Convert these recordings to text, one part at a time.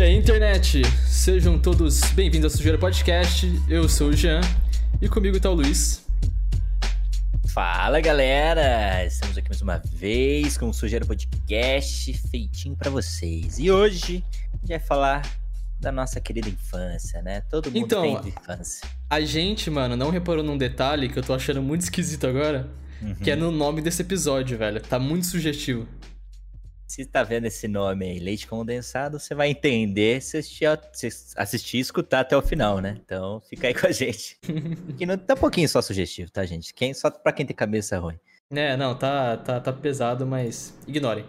E aí, internet? Sejam todos bem-vindos ao Sujeira Podcast. Eu sou o Jean e comigo tá o Luiz. Fala galera! Estamos aqui mais uma vez com o Sujeira Podcast feitinho para vocês. E hoje a gente vai falar da nossa querida infância, né? Todo mundo Então, tem infância. A gente, mano, não reparou num detalhe que eu tô achando muito esquisito agora, Uhum. que é no nome desse episódio, velho. Tá muito sugestivo. Se tá vendo esse nome aí, leite condensado, você vai entender se assistir, e escutar até o final, né? Então fica aí com a gente. que não tá um pouquinho só sugestivo, tá, gente? Quem, só pra quem tem cabeça ruim. É, não, tá, tá, tá pesado, mas ignorem.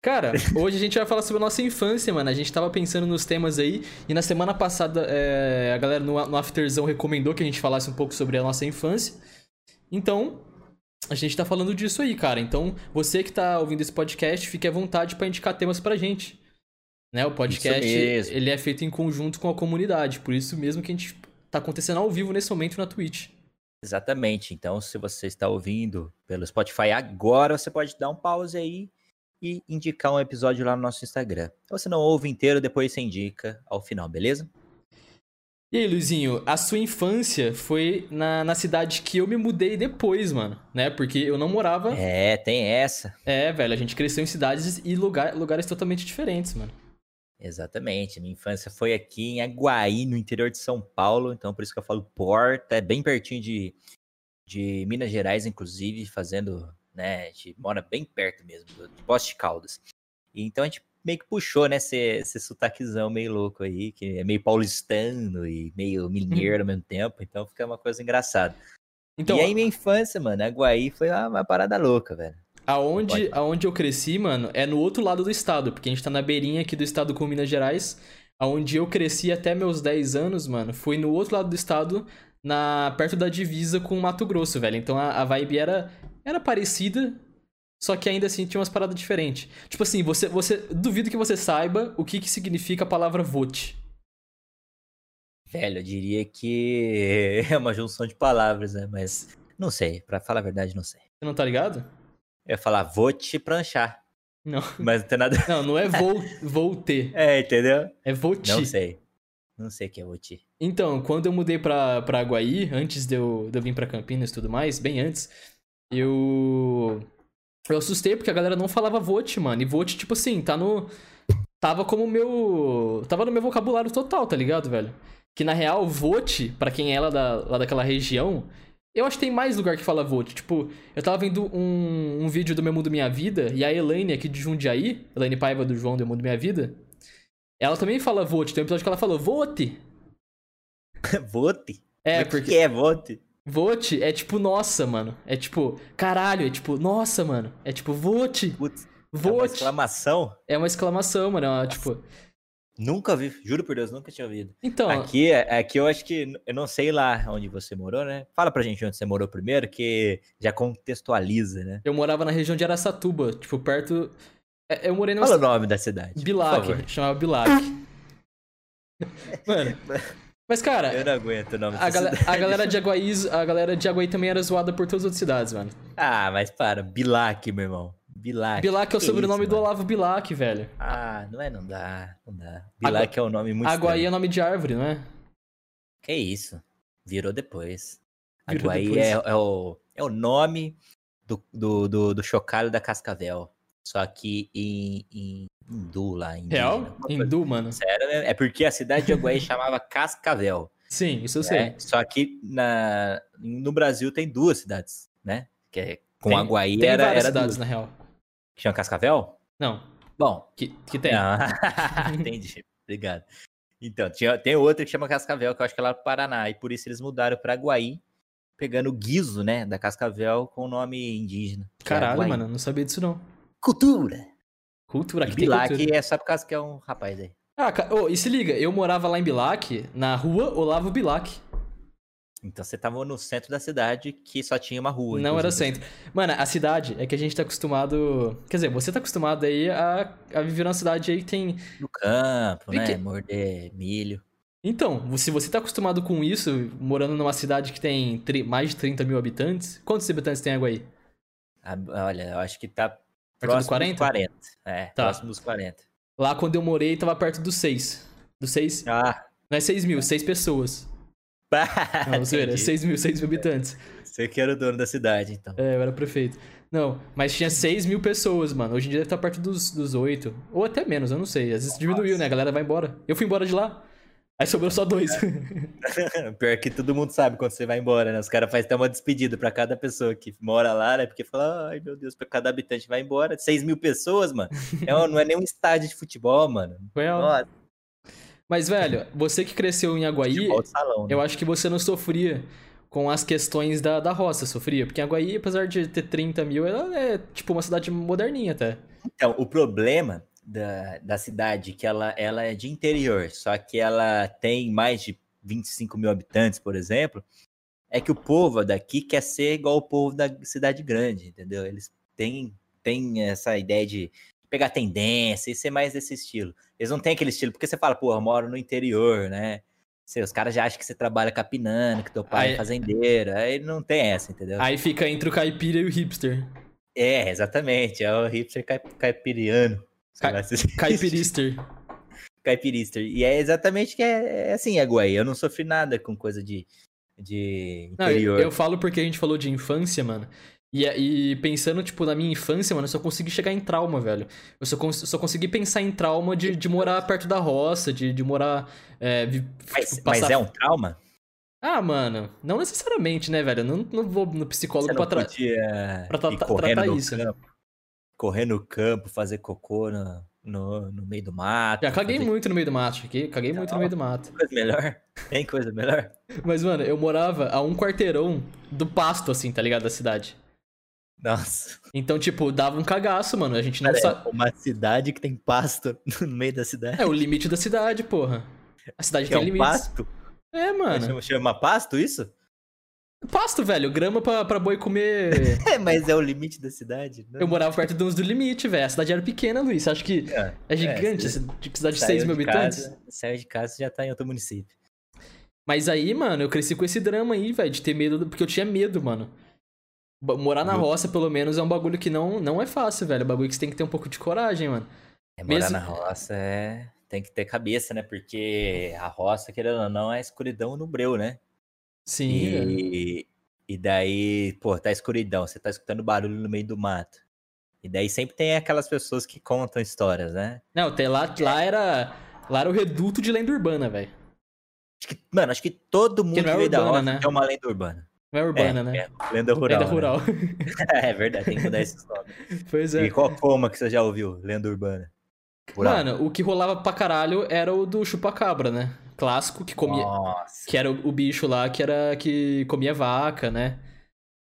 Cara, hoje a gente vai falar sobre a nossa infância, mano. A gente tava pensando nos temas aí, e na semana passada é, a galera no, no Afterzão recomendou que a gente falasse um pouco sobre a nossa infância. Então, a gente tá falando disso aí, cara. Então, você que tá ouvindo esse podcast, fique à vontade pra indicar temas pra gente. Né? O podcast, ele é feito em conjunto com a comunidade, por isso mesmo que a gente tá acontecendo ao vivo nesse momento na Twitch. Exatamente. Então, se você está ouvindo pelo Spotify agora, você pode dar um pause aí e indicar um episódio lá no nosso Instagram. Se você não ouve inteiro, depois você indica ao final, beleza? E aí, Luizinho, a sua infância foi na, na cidade que eu me mudei depois, mano, né? Porque eu não morava. É, tem essa. É, velho, a gente cresceu em cidades e lugar, lugares totalmente diferentes, mano. Exatamente. Minha infância foi aqui em Aguaí, no interior de São Paulo. Então, por isso que eu falo Porta. É bem pertinho de, de Minas Gerais, inclusive, fazendo, né? A gente mora bem perto mesmo, do- de Poste de Caldas. E então a gente meio que puxou, né? Esse, esse sotaquezão meio louco aí, que é meio paulistano e meio mineiro ao mesmo tempo. Então fica uma coisa engraçada. Então, e aí, minha infância, mano, Aguaí foi uma, uma parada louca, velho. aonde, aonde eu cresci, mano, é no outro lado do estado, porque a gente tá na beirinha aqui do estado com Minas Gerais. Aonde eu cresci até meus 10 anos, mano, foi no outro lado do estado, na perto da divisa com o Mato Grosso, velho. Então a, a vibe era, era parecida, só que ainda assim tinha umas paradas diferentes. Tipo assim, você, você duvido que você saiba o que, que significa a palavra vote. Velho, eu diria que é uma junção de palavras, né? Mas não sei, pra falar a verdade, não sei. Você não tá ligado? Eu ia falar, vou te pranchar. Não. Mas não tem nada. Não, não é vou, vou ter. É, entendeu? É vote. Não sei. Não sei o que é vou te. Então, quando eu mudei pra, pra Aguaí, antes de eu, de eu vir pra Campinas e tudo mais, bem antes, eu. Eu assustei porque a galera não falava vote, mano. E vote, tipo assim, tá no. Tava como meu. Tava no meu vocabulário total, tá ligado, velho? Que na real, vote, pra quem é lá, da, lá daquela região, eu acho que tem mais lugar que fala vote. Tipo, eu tava vendo um, um vídeo do Meu Mundo Minha Vida, e a Elaine aqui de Jundiaí, Elaine Paiva do João do Meu Mundo Minha Vida, ela também fala vote. Tem um episódio que ela falou vote. Vote? É, Mas porque que é vote? Vote é tipo nossa, mano. É tipo, caralho, é tipo, nossa, mano. É tipo, vote, Putz, é uma vote. exclamação? É uma exclamação, mano. É uma, tipo. Nunca vi, juro por Deus, nunca tinha ouvido. Então, Aqui, é- aqui eu acho que, eu não sei lá onde você morou, né? Fala pra gente onde você morou primeiro, que já contextualiza, né? eu morava na região de Araçatuba, tipo, perto. é, Eu morei numa Fala o nome da cidade. Bilac, chamava Bilac. Mano. Mas, cara, Eu não aguento o nome a, gala- cidade. a galera de Aguaí, a galera de Aguaí também era zoada por todas as outras cidades, mano. Ah, mas para, Bilac, meu irmão. Bilac. Bilac é o que sobrenome isso, do? Olavo Bilac, velho. Ah, não é, não dá, não dá. Bilac é um nome muito Aguaí é estranho. nome de árvore, não é? Que isso? Virou depois. Virou Aguaí depois. É, é o, é o nome do, do, do, do chocalho da Cascavel. Só que em, em hindu lá, em Real? Hindu, mano. Sério, né? É porque a cidade de Aguaí chamava Cascavel. Sim, isso eu sei. né? Só que na, no Brasil tem duas cidades, né? Que é, com Tem- Aguaí Tem era, várias era cidades, duas. na real. Que chama Cascavel? Não, Bom, que, que tem. Entendi. Obrigado. Então, tinha, tem outra que chama Cascavel, que eu acho que é lá pro Paraná. E por isso eles mudaram pra Aguaí, pegando o guiso, né, da Cascavel com o nome indígena. é Caralho, Aguaí. mano, não sabia disso não. Cultura! Cultura, aqui Bilac cultura. é só por causa que é um rapaz aí. Ah, ô, e se liga, eu morava lá em Bilac, na rua Olavo Bilac. Então você tava no centro da cidade que só tinha uma rua. Não era inclusive. centro. Mano, a cidade é que a gente tá acostumado. Quer dizer, você tá acostumado aí a, a viver numa cidade aí que tem. No campo, né? Morder milho. Então, se você tá acostumado com isso, morando numa cidade que tem tri- mais de 30 mil habitantes, quantos habitantes tem água aí? Ah, Olha, eu acho que tá Perto dos próximo 40? dos 40. É, Tá. próximo dos 40. Lá quando eu morei, tava perto dos 6. Dos 6? Ah, Não é 6 mil, 6 pessoas. Não, zoeira, é entendi. 6 mil, 6 mil habitantes. Você que era o dono da cidade, então. É, eu era prefeito. Não, mas tinha 6 mil pessoas, mano. Hoje em dia deve estar perto dos, dos 8. Ou até menos, eu não sei. Às vezes diminuiu, né? A galera vai embora. Eu fui embora de lá. Aí sobrou só dois. Pior que todo mundo sabe quando você vai embora, né? Os caras fazem até uma despedida pra cada pessoa que mora lá, né? Porque fala, ai meu Deus, pra cada habitante vai embora. 6 mil pessoas, mano. É não é nem um estádio de futebol, mano. Real. Nossa, Mas, velho, você que cresceu em Aguaí, salão, né? eu acho que você não sofria com as questões da, da roça, sofria. Porque Aguaí, apesar de ter 30 mil, ela é tipo uma cidade moderninha até. Então, o problema da, da cidade, que ela, ela é de interior, só que ela tem mais de 25 mil habitantes, por exemplo, é que o povo daqui quer ser igual o povo da cidade grande, entendeu? Eles têm, têm essa ideia de pegar tendência e ser mais desse estilo. Eles não têm aquele estilo, porque você fala, pô, eu moro no interior, né? Você, os caras já acham que você trabalha capinando, que teu pai Aí- é fazendeiro, aí não tem essa, entendeu? Aí fica entre o caipira e o hipster. É, exatamente, é o hipster caip- caipiriano. Ca- Caipirister. caipirister. E é exatamente que é, é assim, Aguaí. Eu não sofri nada com coisa de, de Não, eu, interior. eu falo porque a gente falou de infância, mano. E, e pensando, tipo, na minha infância, mano, eu só consegui chegar em trauma, velho. Eu só, cons- só consegui pensar em trauma de, de morar perto da roça, de, de morar. é, mas, tipo, mas passar- é um trauma? Ah, mano, não necessariamente, né, velho? Eu não, não vou no Você psicólogo não pra trás. podia pra tra- tratar isso. né? Correr no campo, fazer cocô no, no, no meio do mato. Já caguei fazer muito no meio do mato, aqui. Caguei muito no meio do mato. Coisa melhor? Tem coisa melhor? Mas, mano, eu morava a um quarteirão do pasto, assim, tá ligado? Da cidade. Nossa. Então, tipo, dava um cagaço, mano. A gente não sabe. é uma cidade que tem pasto no meio da cidade. É o limite da cidade, porra. A cidade que é tem um limites. pasto? É, mano. Chama, chama pasto isso? Pasto, velho. Grama pra, pra boi comer. É, mas é o limite da cidade. né? Eu morava perto de uns do limite, velho. A cidade era pequena, Luiz. Você acha que É, é gigante? é, cidade de saiu 6 mil de habitantes? casa- Saiu de casa e já tá em outro município. Mas aí, mano, eu cresci com esse drama aí, velho, de ter medo. do- Porque eu tinha medo, mano. Morar na Eu- roça, pelo menos, é um bagulho que não, não é fácil, velho. É um bagulho que você tem que ter um pouco de coragem, mano. É, morar Mesmo- na roça é... tem que ter cabeça, né? Porque a roça, querendo ou não, é escuridão no breu, né? Sim, velho. E, e daí, pô, tá escuridão, você tá escutando barulho no meio do mato. E daí sempre tem aquelas pessoas que contam histórias, né? Não, até lá, lá era. Lá era o reduto de lenda urbana, velho. Mano, acho que todo mundo não que é veio da urbana, roça né? tem uma lenda urbana. Não é urbana, é, né? é, lenda rural. Lenda né? rural. é verdade, tem que mudar esses nomes. pois é. E qual coma que você já ouviu? Lenda urbana. Rural. Mano, o que rolava pra caralho era o do chupacabra, né? Clássico, que comia. Nossa, Que era o, o bicho lá que era que comia vaca, né?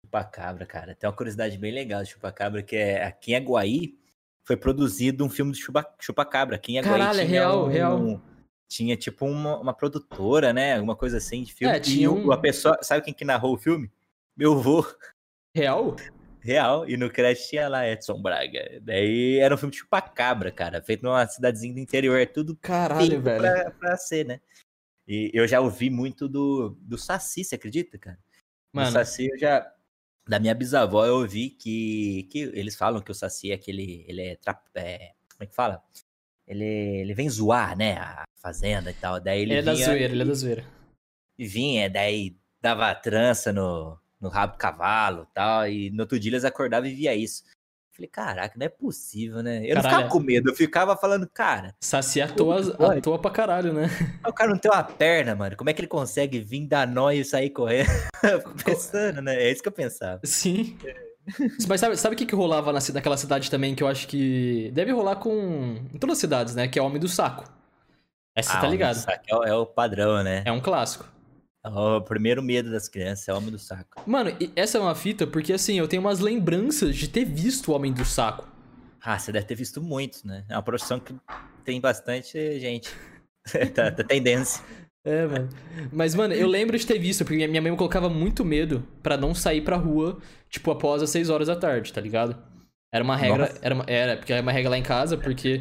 chupacabra, cara. Tem uma curiosidade bem legal de chupacabra, que é aqui em Aguaí foi produzido um filme de chupa, chupacabra. Aqui em Aguaí Caralho, é tinha real, um- real. Tinha tipo uma, uma produtora, né? Alguma coisa assim de filme. É, tinha e um- a pessoa, sabe quem que narrou o filme? Meu avô, Real? Real. E no crédito tinha lá Edson Braga. Daí era um filme de chupacabra, cara. Feito numa cidadezinha do interior. É tudo Caralho, velho. pra, pra ser, né? E eu já ouvi muito do, do Saci, você acredita, cara? Do Mano, Saci eu já. Da minha bisavó eu ouvi que, que eles falam que o Saci é aquele. Ele é, tra- é. Como é que fala? Ele, ele vem zoar, né? A fazenda e tal. Daí ele, ele é da zoeira, ele é da zoeira. e vinha, daí dava trança no, no rabo do cavalo e tal. E no outro dia eles acordavam e via isso. Falei, caraca, não é possível, né? Eu não Caralho. ficava com medo, eu ficava falando, cara, Saci atua, Como que pode? atua pra caralho, né? o cara não tem uma perna, mano. Como é que ele consegue vir dar nó e sair correndo? Pensando, né? É isso que eu pensava. Sim. Mas sabe, sabe o que, que rolava na, naquela cidade também que eu acho que deve rolar com. Em todas as cidades, né? Que é o Homem do Saco. Essa você Ah, tá homem do ligado? saco É é o padrão, né? É um clássico. O primeiro medo das crianças, é o homem do saco. Mano, essa é uma fita porque assim, eu tenho umas lembranças de ter visto o Homem do Saco. Ah, você deve ter visto muitos, né? É uma profissão que tem bastante gente. tá, tá tendência. É, mano. Mas, mano, eu lembro de ter visto, porque minha mãe me colocava muito medo pra não sair pra rua, tipo, após as 6 horas da tarde, tá ligado? Era uma regra. Nossa. Era, uma- era, porque era uma regra lá em casa, porque.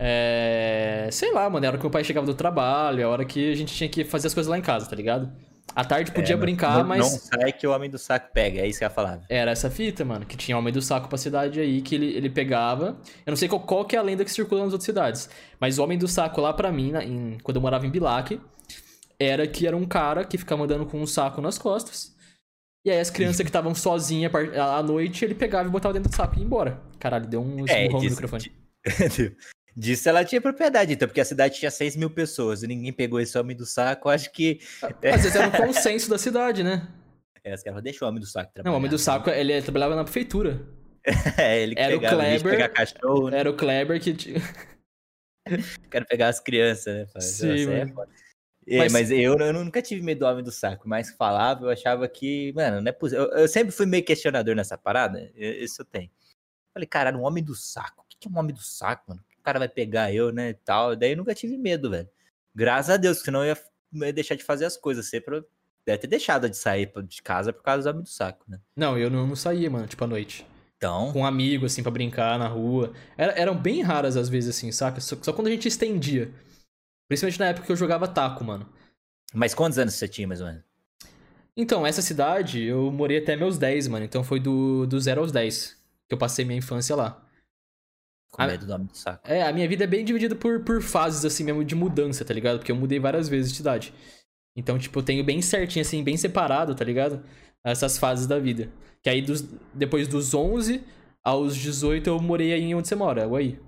É, sei lá, mano, era a hora que meu pai chegava do trabalho, é a hora que a gente tinha que fazer as coisas lá em casa, tá ligado? À tarde podia É, brincar, não, mas. Não sai que o homem do saco pega, é isso que eu falava. Era essa fita, mano, que tinha homem do saco pra cidade aí, que ele, ele pegava. Eu não sei qual, qual que é a lenda que circula nas outras cidades, mas o homem do saco lá pra mim, na- em- quando eu morava em Bilac, era que era um cara que ficava andando com um saco nas costas. E aí as crianças que estavam sozinhas à noite, ele pegava e botava dentro do saco e ia embora. Caralho, deu um É, esmurrão no microfone. di- Disso ela tinha propriedade, então, porque a cidade tinha 6 mil pessoas e ninguém pegou esse homem do saco, acho que. Às vezes era um consenso da cidade, né? É, os caras deixa o homem do saco Não, trabalhar. o homem do saco, ele trabalhava na prefeitura. É, ele que Era o pegava, de Kleber, pegar cachorro, né? Era o Kleber que. t- Quero pegar as crianças, né? Fala, Sim, "Nossa, é mano. foda." É, Mas- mas eu, eu nunca tive medo do homem do saco, mas falava, eu achava que, mano, não é possível. Eu, eu sempre fui meio questionador nessa parada, isso eu tenho. Falei, caralho, um homem do saco. O que é um homem do saco, mano? O cara vai pegar eu, né? E tal. Daí eu nunca tive medo, velho. Graças a Deus, senão eu ia, eu ia deixar de fazer as coisas. Sempre deve ter deixado de sair de casa por causa do homem do saco, né? Não, eu não, não saía, mano, tipo, à noite. Então, Com um amigo, assim, pra brincar na rua. Era- eram bem raras às vezes, assim, saca? Só, só quando a gente estendia. Principalmente na época que eu jogava taco, mano. mas quantos anos você tinha, mais ou menos? Então, essa cidade, eu morei até meus 10, mano. Então foi do, do 0 aos 10 que eu passei minha infância lá. Com medo do homem do saco. É, a minha vida é bem dividida por, por fases, assim mesmo, de mudança, tá ligado? Porque eu mudei várias vezes de cidade. Então, tipo, eu tenho bem certinho, assim, bem separado, tá ligado? Essas fases da vida. Que aí, dos, depois dos 11 aos 18, eu morei aí onde você mora, Uai.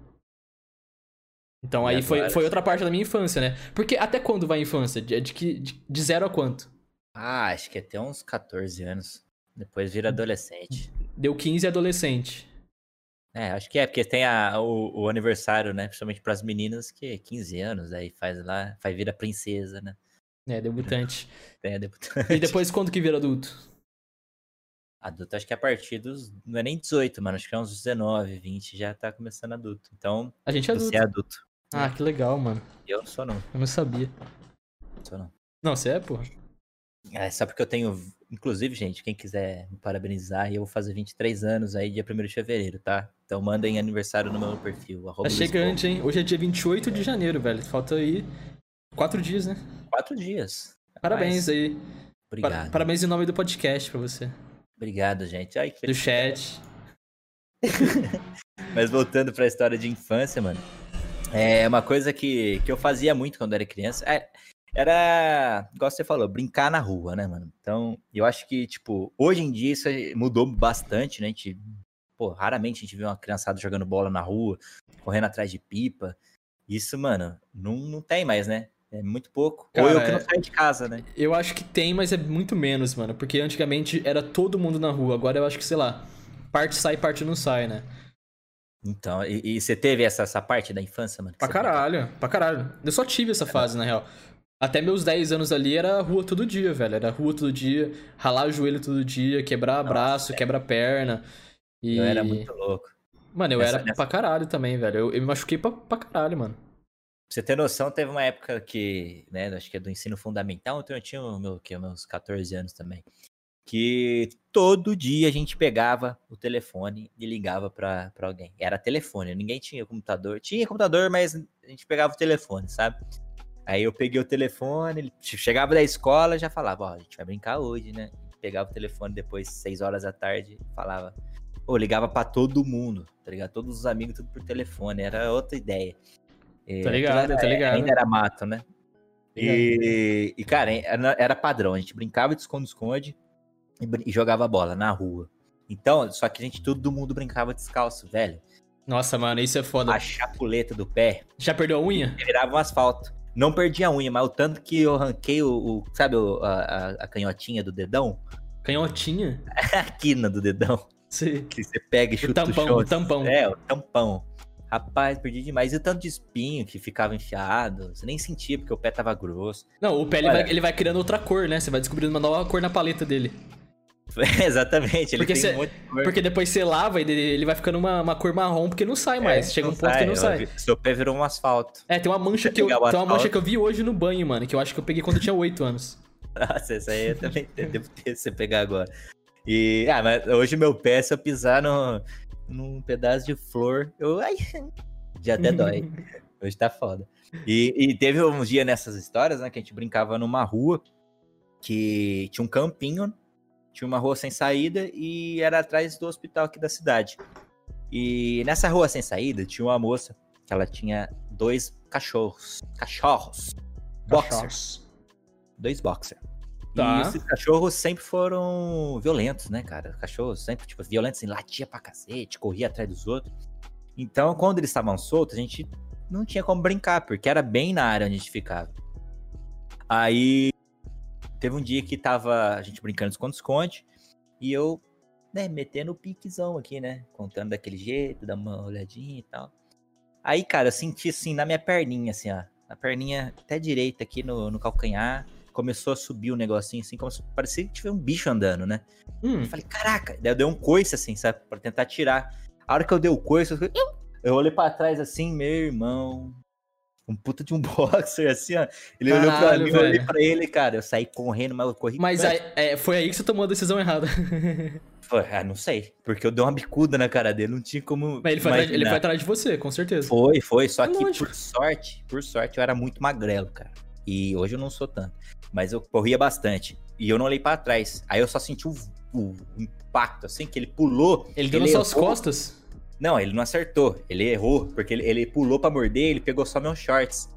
Então, E aí foi, foi outra parte da minha infância, né? Porque até quando vai a infância? De, de, que- de, de zero a quanto? Ah, acho que até uns 14 anos. Depois vira adolescente. Deu 15 e adolescente. É, acho que é, porque tem a, o, o aniversário, né? Principalmente pras meninas, que é 15 anos, aí faz lá, faz vira princesa, né? É, debutante. Tem a debutante. e depois quando que vira adulto? Adulto, acho que a partir dos. Não é nem 18, mano. Acho que é uns 19, 20 já tá começando adulto. Então, A gente é adulto. você é adulto. Ah, que legal, mano. Eu não sou, não. Eu não sabia. Sou, não. Não, você é, porra. É só porque eu tenho. Inclusive, gente, quem quiser me parabenizar, eu vou fazer 23 anos aí, dia 1 de fevereiro, tá? Então mandem aniversário no meu perfil. Tá chegante, hein? Hoje é dia 28 de janeiro, velho. Falta aí quatro dias, né? Quatro dias. Parabéns Rapaz, aí. Obrigado. Par- Parabéns em nome do podcast pra você. Obrigado, gente. Ai, que Do chat. Mas voltando pra história de infância, mano. É uma coisa que, que eu fazia muito quando era criança. é- era, igual você falou, brincar na rua, né, mano? Então, eu acho que, tipo, hoje em dia isso aí mudou bastante, né? A gente, pô, raramente a gente vê uma criançada jogando bola na rua, correndo atrás de pipa. Isso, mano, não, não tem mais, né? É muito pouco. Ou Cara, eu que não é- saio de casa, né? Eu acho que tem, mas é muito menos, mano. Porque antigamente era todo mundo na rua. Agora eu acho que, sei lá, parte sai, parte não sai, né? Então, e, e você teve essa, essa parte da infância, mano? Pra caralho, pra caralho. Eu só tive essa fase, na real. Até meus 10 anos ali era rua todo dia, velho. Era rua todo dia, ralar o joelho todo dia, quebrar braço, quebrar perna. E... Eu era muito louco. Mano, eu Nessa- era nessa- pra caralho também, velho. Eu, eu me machuquei pra, pra caralho, mano. Pra você ter noção, teve uma época que, né, acho que é do ensino fundamental, então eu tinha o meu, que, meus 14 anos também, que todo dia a gente pegava o telefone e ligava pra, pra alguém. Era telefone, ninguém tinha computador. Tinha computador, mas a gente pegava o telefone, sabe? Aí eu peguei o telefone, ele chegava da escola já falava, ó, a gente vai brincar hoje, né? Pegava o telefone depois, 6 horas da tarde, falava. Pô, ligava pra todo mundo, tá ligado? Todos os amigos, tudo por telefone, era outra ideia. É, Tá ligado, aquilo tá era- ligado. Ainda era mato, né? E, e, cara, era, era padrão. A gente brincava de esconde-esconde e, e jogava bola na rua. Então, só que a gente, todo mundo brincava descalço, velho. Nossa, mano, isso é foda. A chapuleta do pé Já perdeu a unha? virava um asfalto. Não perdi a unha, mas o tanto que eu arranquei o, o- sabe, o- a, a- canhotinha do dedão? Canhotinha? A quina do dedão. Sim. Que você pega e O chuta tampão, o o tampão. É, o tampão. Rapaz, perdi demais. E o tanto de espinho que ficava enfiado. Você nem sentia, porque o pé tava grosso. Não, o pé ele vai, ele vai criando outra cor, né? Você vai descobrindo uma nova cor na paleta dele. Exatamente, ele Porque tem cê- um monte de cor. Porque depois você lava e ele, ele vai ficando uma, uma cor marrom, porque não sai mais. É, Chega um ponto que não sai. Seu pé virou um asfalto. É, tem uma mancha que eu, tem uma mancha que eu vi hoje no banho, mano, que eu acho que eu peguei quando eu tinha 8 anos. Nossa, essa aí eu também devo ter se você pegar agora. E, ah, mas hoje meu pé, se eu pisar no, num pedaço de flor, eu. Ai, já até dói. Hoje tá foda. E, e teve um dia nessas histórias, né, que a gente brincava numa rua. que tinha um campinho, tinha uma rua sem saída e era atrás do hospital aqui da cidade. E nessa rua sem saída tinha uma moça que ela tinha dois cachorros. Cachorros. Boxers. Dois boxers. Tá. E esses cachorros sempre foram violentos, né, cara? Cachorros sempre, tipo, violentos, assim, latia pra cacete, corria atrás dos outros. Então, quando eles estavam soltos, a gente não tinha como brincar, porque era bem na área onde a gente ficava. Aí, teve um dia que tava a gente brincando de esconde-esconde, e eu, né, metendo o piquezão aqui, né? Contando daquele jeito, dando uma olhadinha e tal. Aí, cara, eu senti assim na minha perninha, assim, ó. Na perninha até direita aqui no, no calcanhar. Começou a subir um negocinho assim, como se parecia que tivesse um bicho andando, né? Hum, Eu falei, caraca, daí eu dei um coice assim, sabe? Pra tentar tirar. A hora que eu dei o coice, eu, eu olhei pra trás assim, meu irmão. Um puta de um boxer, assim, ó. Ele olhou pra Caralho, mim, eu olhei pra ele, cara. Eu saí correndo, mas eu corri. mas aí- é, foi aí que você tomou a decisão errada. Foi, Ah, não sei. Porque eu dei uma bicuda na cara dele, não tinha como. Mas ele foi, atrás, ele foi atrás de você, com certeza. Foi, foi. Só É que lógico. por sorte, por sorte, eu era muito magrelo, cara. E hoje eu não sou tanto. Mas eu corria bastante. E eu não olhei pra trás. Aí eu só senti o, o impacto, assim, que ele pulou. Ele deu nas suas costas. Não, ele não acertou. Ele errou, porque ele, ele pulou pra morder, ele pegou só meus shorts.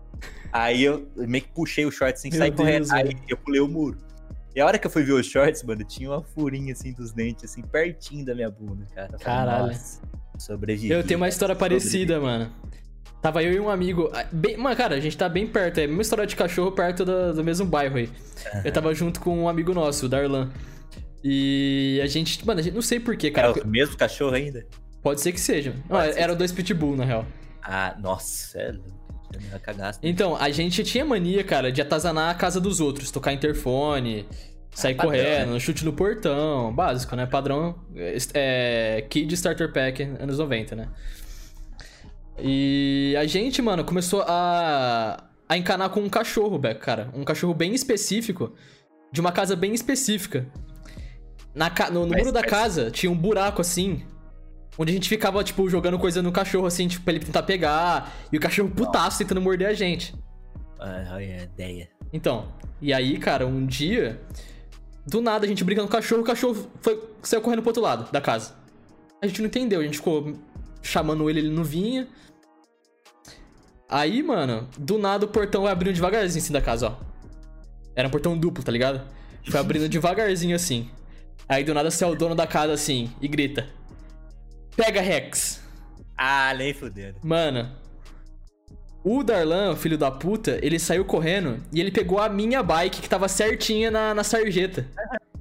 Aí eu meio que puxei o shorts Meu saí Deus, correndo. Aí eu pulei o muro. E a hora que eu fui ver os shorts, mano, tinha uma furinha assim dos dentes, assim, pertinho da minha bunda, cara. Caralho. "Nossa, Sobrevivi. Eu tenho uma história Sobrevivi." parecida, mano. Tava eu e um amigo. ah, Bem, mano, cara, a gente tá bem perto. É a mesma história de cachorro perto do, do mesmo bairro aí. Eu tava junto com um amigo nosso, o Darlan. E a gente. Mano, a gente não sei porquê, É cara. o mesmo cachorro ainda? Pode ser que seja. Não, ser eram dois pitbull, na real. Ah, nossa, é. Então, a gente tinha mania, cara, de atazanar a casa dos outros, tocar interfone, sair padrão, correndo, chute no portão, básico, né? Padrão é, Kid Starter Pack anos 90, né? E a gente, mano, começou a, a encanar com um cachorro, Beck, cara. Um cachorro bem específico, de uma casa bem específica. Na, no no Mas- muro da mas- casa tinha um buraco assim, Onde a gente ficava, tipo, jogando coisa no cachorro, assim, tipo, pra ele tentar pegar. E o cachorro putaço tentando morder a gente. Ah, olha a ideia. Então, e aí, cara, um dia, do nada a gente brincando com o cachorro, o cachorro foi, saiu correndo pro outro lado da casa. A gente não entendeu, a gente ficou chamando ele, ele não vinha. Aí, mano, do nada o portão vai abrindo devagarzinho assim da casa, ó. Era um portão duplo, tá ligado? Foi abrindo devagarzinho assim. Aí do nada sai o dono da casa assim e grita: Pega Rex! Ah, nem fudendo. Mano, o Darlan, filho da puta, ele saiu correndo e ele pegou a minha bike que tava certinha na, na sarjeta.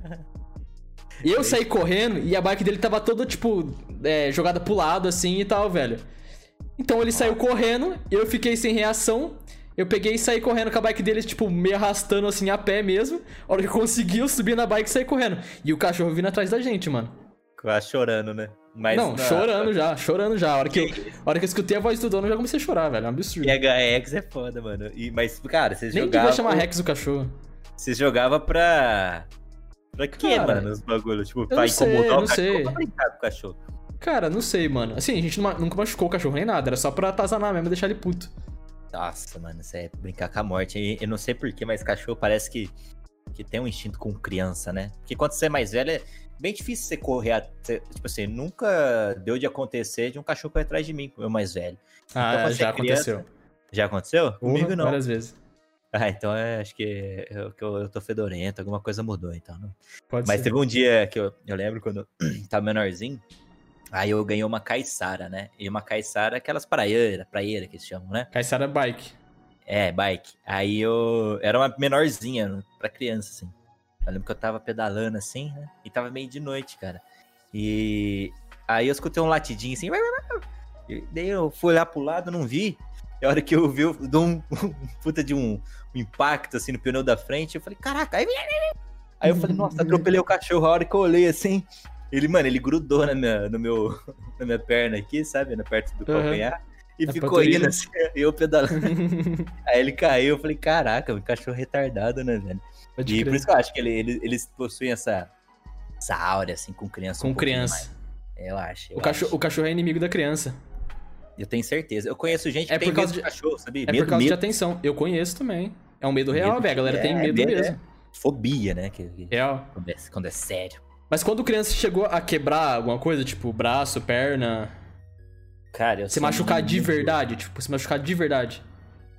Eu saí correndo e a bike dele tava toda, tipo, é, jogada pro lado assim e tal, velho. Então ele saiu correndo, eu fiquei sem reação. Eu peguei e saí correndo com a bike dele, tipo, meio arrastando assim a pé mesmo. A hora que eu consegui, eu subi na bike e saí correndo. E o cachorro vindo atrás da gente, mano. Quase chorando, né? Mas não, na- chorando já, chorando já. A hora que, eu, a hora que eu escutei a voz do dono, eu já comecei a chorar, velho. É um absurdo. PHX é foda, mano. E, mas, cara, vocês Nem jogavam. devia chamar Rex o cachorro. Vocês jogavam pra. Pra quê, Cara, mano? Os bagulhos. Tipo, pra não sei, incomodar não o cachorro sei. pra brincar com o cachorro? Cara, não sei, mano. Assim, a gente nunca machucou o cachorro nem nada. Era só pra atazanar mesmo e deixar ele puto. Nossa, mano, isso é brincar com a morte. Eu não sei porquê, mas cachorro parece que, que tem um instinto com criança, né? Porque quando você é mais velho, é bem difícil você correr. a- você- tipo assim, nunca deu de acontecer de um cachorro correr atrás de mim, o meu mais velho. Ah, Então, já é criança, aconteceu. Já aconteceu? Comigo Porra, não. Várias vezes. Ah, então é, acho que eu, que eu, eu tô fedorento, alguma coisa mudou, então. Não. Pode Mas ser. teve um dia que eu, eu lembro quando eu tava menorzinho, aí eu ganhei uma caiçara, né? E uma caiçara, aquelas praieiras, praieira que eles chamam, né? Caissara Bike. É, bike. Aí eu. Era uma menorzinha, pra criança, assim. Eu lembro que eu tava pedalando assim, né? E tava meio de noite, cara. E. Aí eu escutei um latidinho assim. E daí eu fui olhar pro lado, não vi. E a hora que eu vi, eu dou um, um puta de um, um impacto assim no pneu da frente. Eu falei, caraca, aí. Aí eu falei, nossa, atropelei o cachorro. A hora que eu olhei assim, ele, mano, ele grudou na minha, no meu, na minha perna aqui, sabe? Na perto do Aham. calcanhar. E ficou indo assim, eu pedalando. Aí ele caiu, eu falei, caraca, um cachorro retardado, né, velho? Pode E crer. por isso que eu acho que ele- ele- eles possuem essa, essa áurea, assim, com criança. Com um criança. Eu acho. Eu, O cachorro, acho. o cachorro é inimigo da criança. eu tenho certeza. Eu conheço gente que É tem por causa de de- cachorro, sabia? É medo por causa de medo. atenção. Eu conheço também. É um medo real, velho. A galera tem é, medo medo, mesmo. fobia, né? Que, que Real. quando, é, quando é sério. Mas quando criança chegou a quebrar alguma coisa, tipo braço, perna, Cara, eu se machucar de verdade, tipo, se machucar de verdade.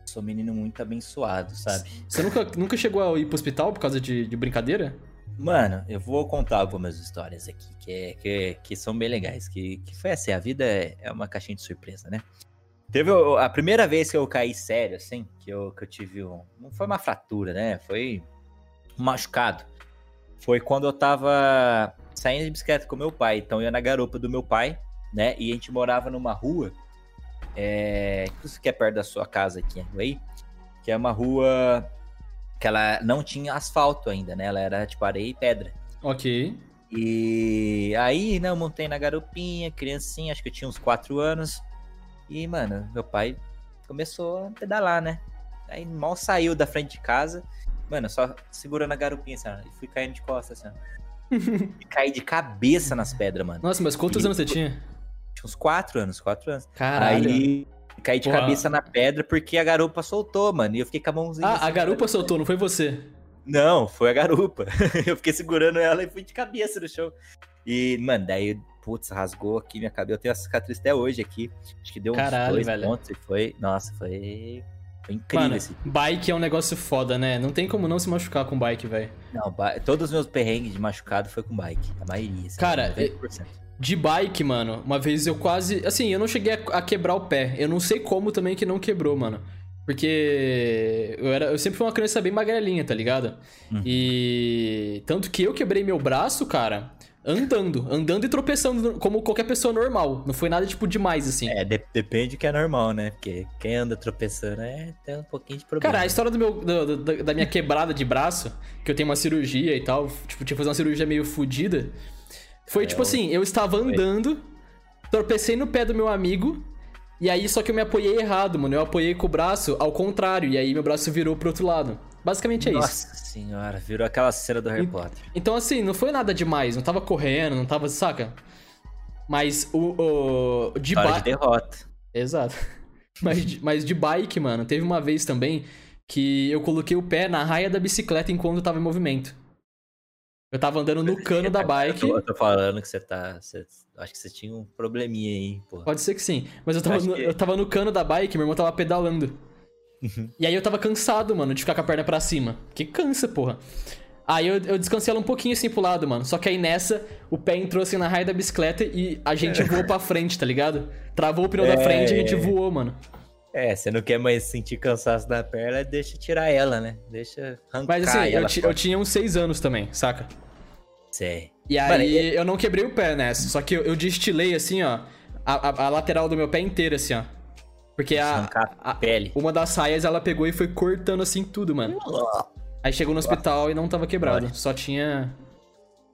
Sou menino muito abençoado, sabe? Você nunca, nunca chegou a ir pro hospital por causa de, de brincadeira? Mano, eu vou contar algumas histórias aqui que, é- que, que são bem legais. Que, que foi assim, a vida é, é uma caixinha de surpresa, né? Teve a primeira vez que eu caí sério, assim, que eu, que eu tive um. Não foi uma fratura, né? Foi um machucado. Foi quando eu tava saindo de bicicleta com meu pai. Então eu ia na garupa do meu pai, né? E a gente morava numa rua. É, que é perto da sua casa aqui Aguaí, que é uma rua que ela não tinha asfalto ainda, né? Ela era tipo areia e pedra. Ok. E aí, né, eu montei na garupinha, criancinha, acho que eu tinha uns 4 anos. E, mano, meu pai começou a pedalar, né? Aí mal saiu da frente de casa. Mano, só segurando a garupinha, assim, e fui caindo de costas, assim. E caí de cabeça nas pedras, mano. Nossa, mas quantos E- anos você tinha? Tinha uns 4 anos, 4 anos. Caralho. Aí caí de Porra. cabeça na pedra porque a garupa soltou, mano. E eu fiquei com a mãozinha. Ah, assim, a garupa soltou, não foi você. Não, foi a garupa. eu fiquei segurando ela e fui de cabeça no chão. E, mano, daí, putz, rasgou aqui minha cabeça. Eu tenho a cicatriz até hoje aqui. Acho que deu uns Caralho, dois velho. pontos e foi. Nossa, foi. Foi incrível Mano, esse. bike é um negócio foda, né? Não tem como não se machucar com bike, velho. Não, ba- todos os meus perrengues de machucado foi com bike. A maioria. assim, Cara, 90%. De bike, mano, uma vez eu quase. Assim, eu não cheguei a, quebrar o pé. Eu não sei como também que não quebrou, mano. Porque eu, era, eu sempre fui uma criança bem magrelinha, tá ligado? Uhum. E. Tanto que eu quebrei meu braço, cara, andando. Andando e tropeçando, como qualquer pessoa normal. Não foi nada, tipo, demais, assim. É, de- depende que é normal, né? Porque quem anda tropeçando é tem um pouquinho de problema. Cara, a história do meu, do- do- da minha quebrada de braço, que eu tenho uma cirurgia e tal, tipo, tinha que fazer uma cirurgia meio fodida. Foi É, tipo eu- assim, eu estava andando, tropecei no pé do meu amigo, e aí só que eu me apoiei errado, mano. Eu apoiei com o braço ao contrário, e aí meu braço virou pro outro lado. Basicamente é isso. Nossa senhora, virou aquela cena do Harry E- Potter. Então, assim, não foi nada demais, não tava correndo, não tava, saca? Mas o. o de de derrota. Exato. Mas, de- mas de bike, mano, teve uma vez também que eu coloquei o pé na raia da bicicleta enquanto eu tava em movimento. Eu tava andando no cano da bike. Eu tô, falando que você tá. você- acho que você tinha um probleminha aí, pô. Pode ser que sim. Mas eu tava, no, que- eu tava no cano da bike, meu irmão tava pedalando. Uhum. E aí eu tava cansado, mano, de ficar com a perna pra cima. Que cansa, porra. Aí eu, eu descansei ela um pouquinho assim pro lado, mano. Só que aí nessa, o pé entrou assim na raia da bicicleta e a gente voou pra frente, tá ligado? Travou o pneu da É, frente e a gente é. voou, mano. É, você não quer mais sentir cansaço da perna, deixa tirar ela, né? Deixa arrancar Mas assim, eu, ti- eu tinha uns seis anos também, saca? Sei. E aí Mano, eu não quebrei o pé nessa, só que eu, eu destilei assim, ó, a, a- a lateral do meu pé inteira, assim, ó. Porque a, a pele. uma das saias ela pegou e foi cortando assim tudo, mano. Aí chegou no hospital e não tava quebrado, só tinha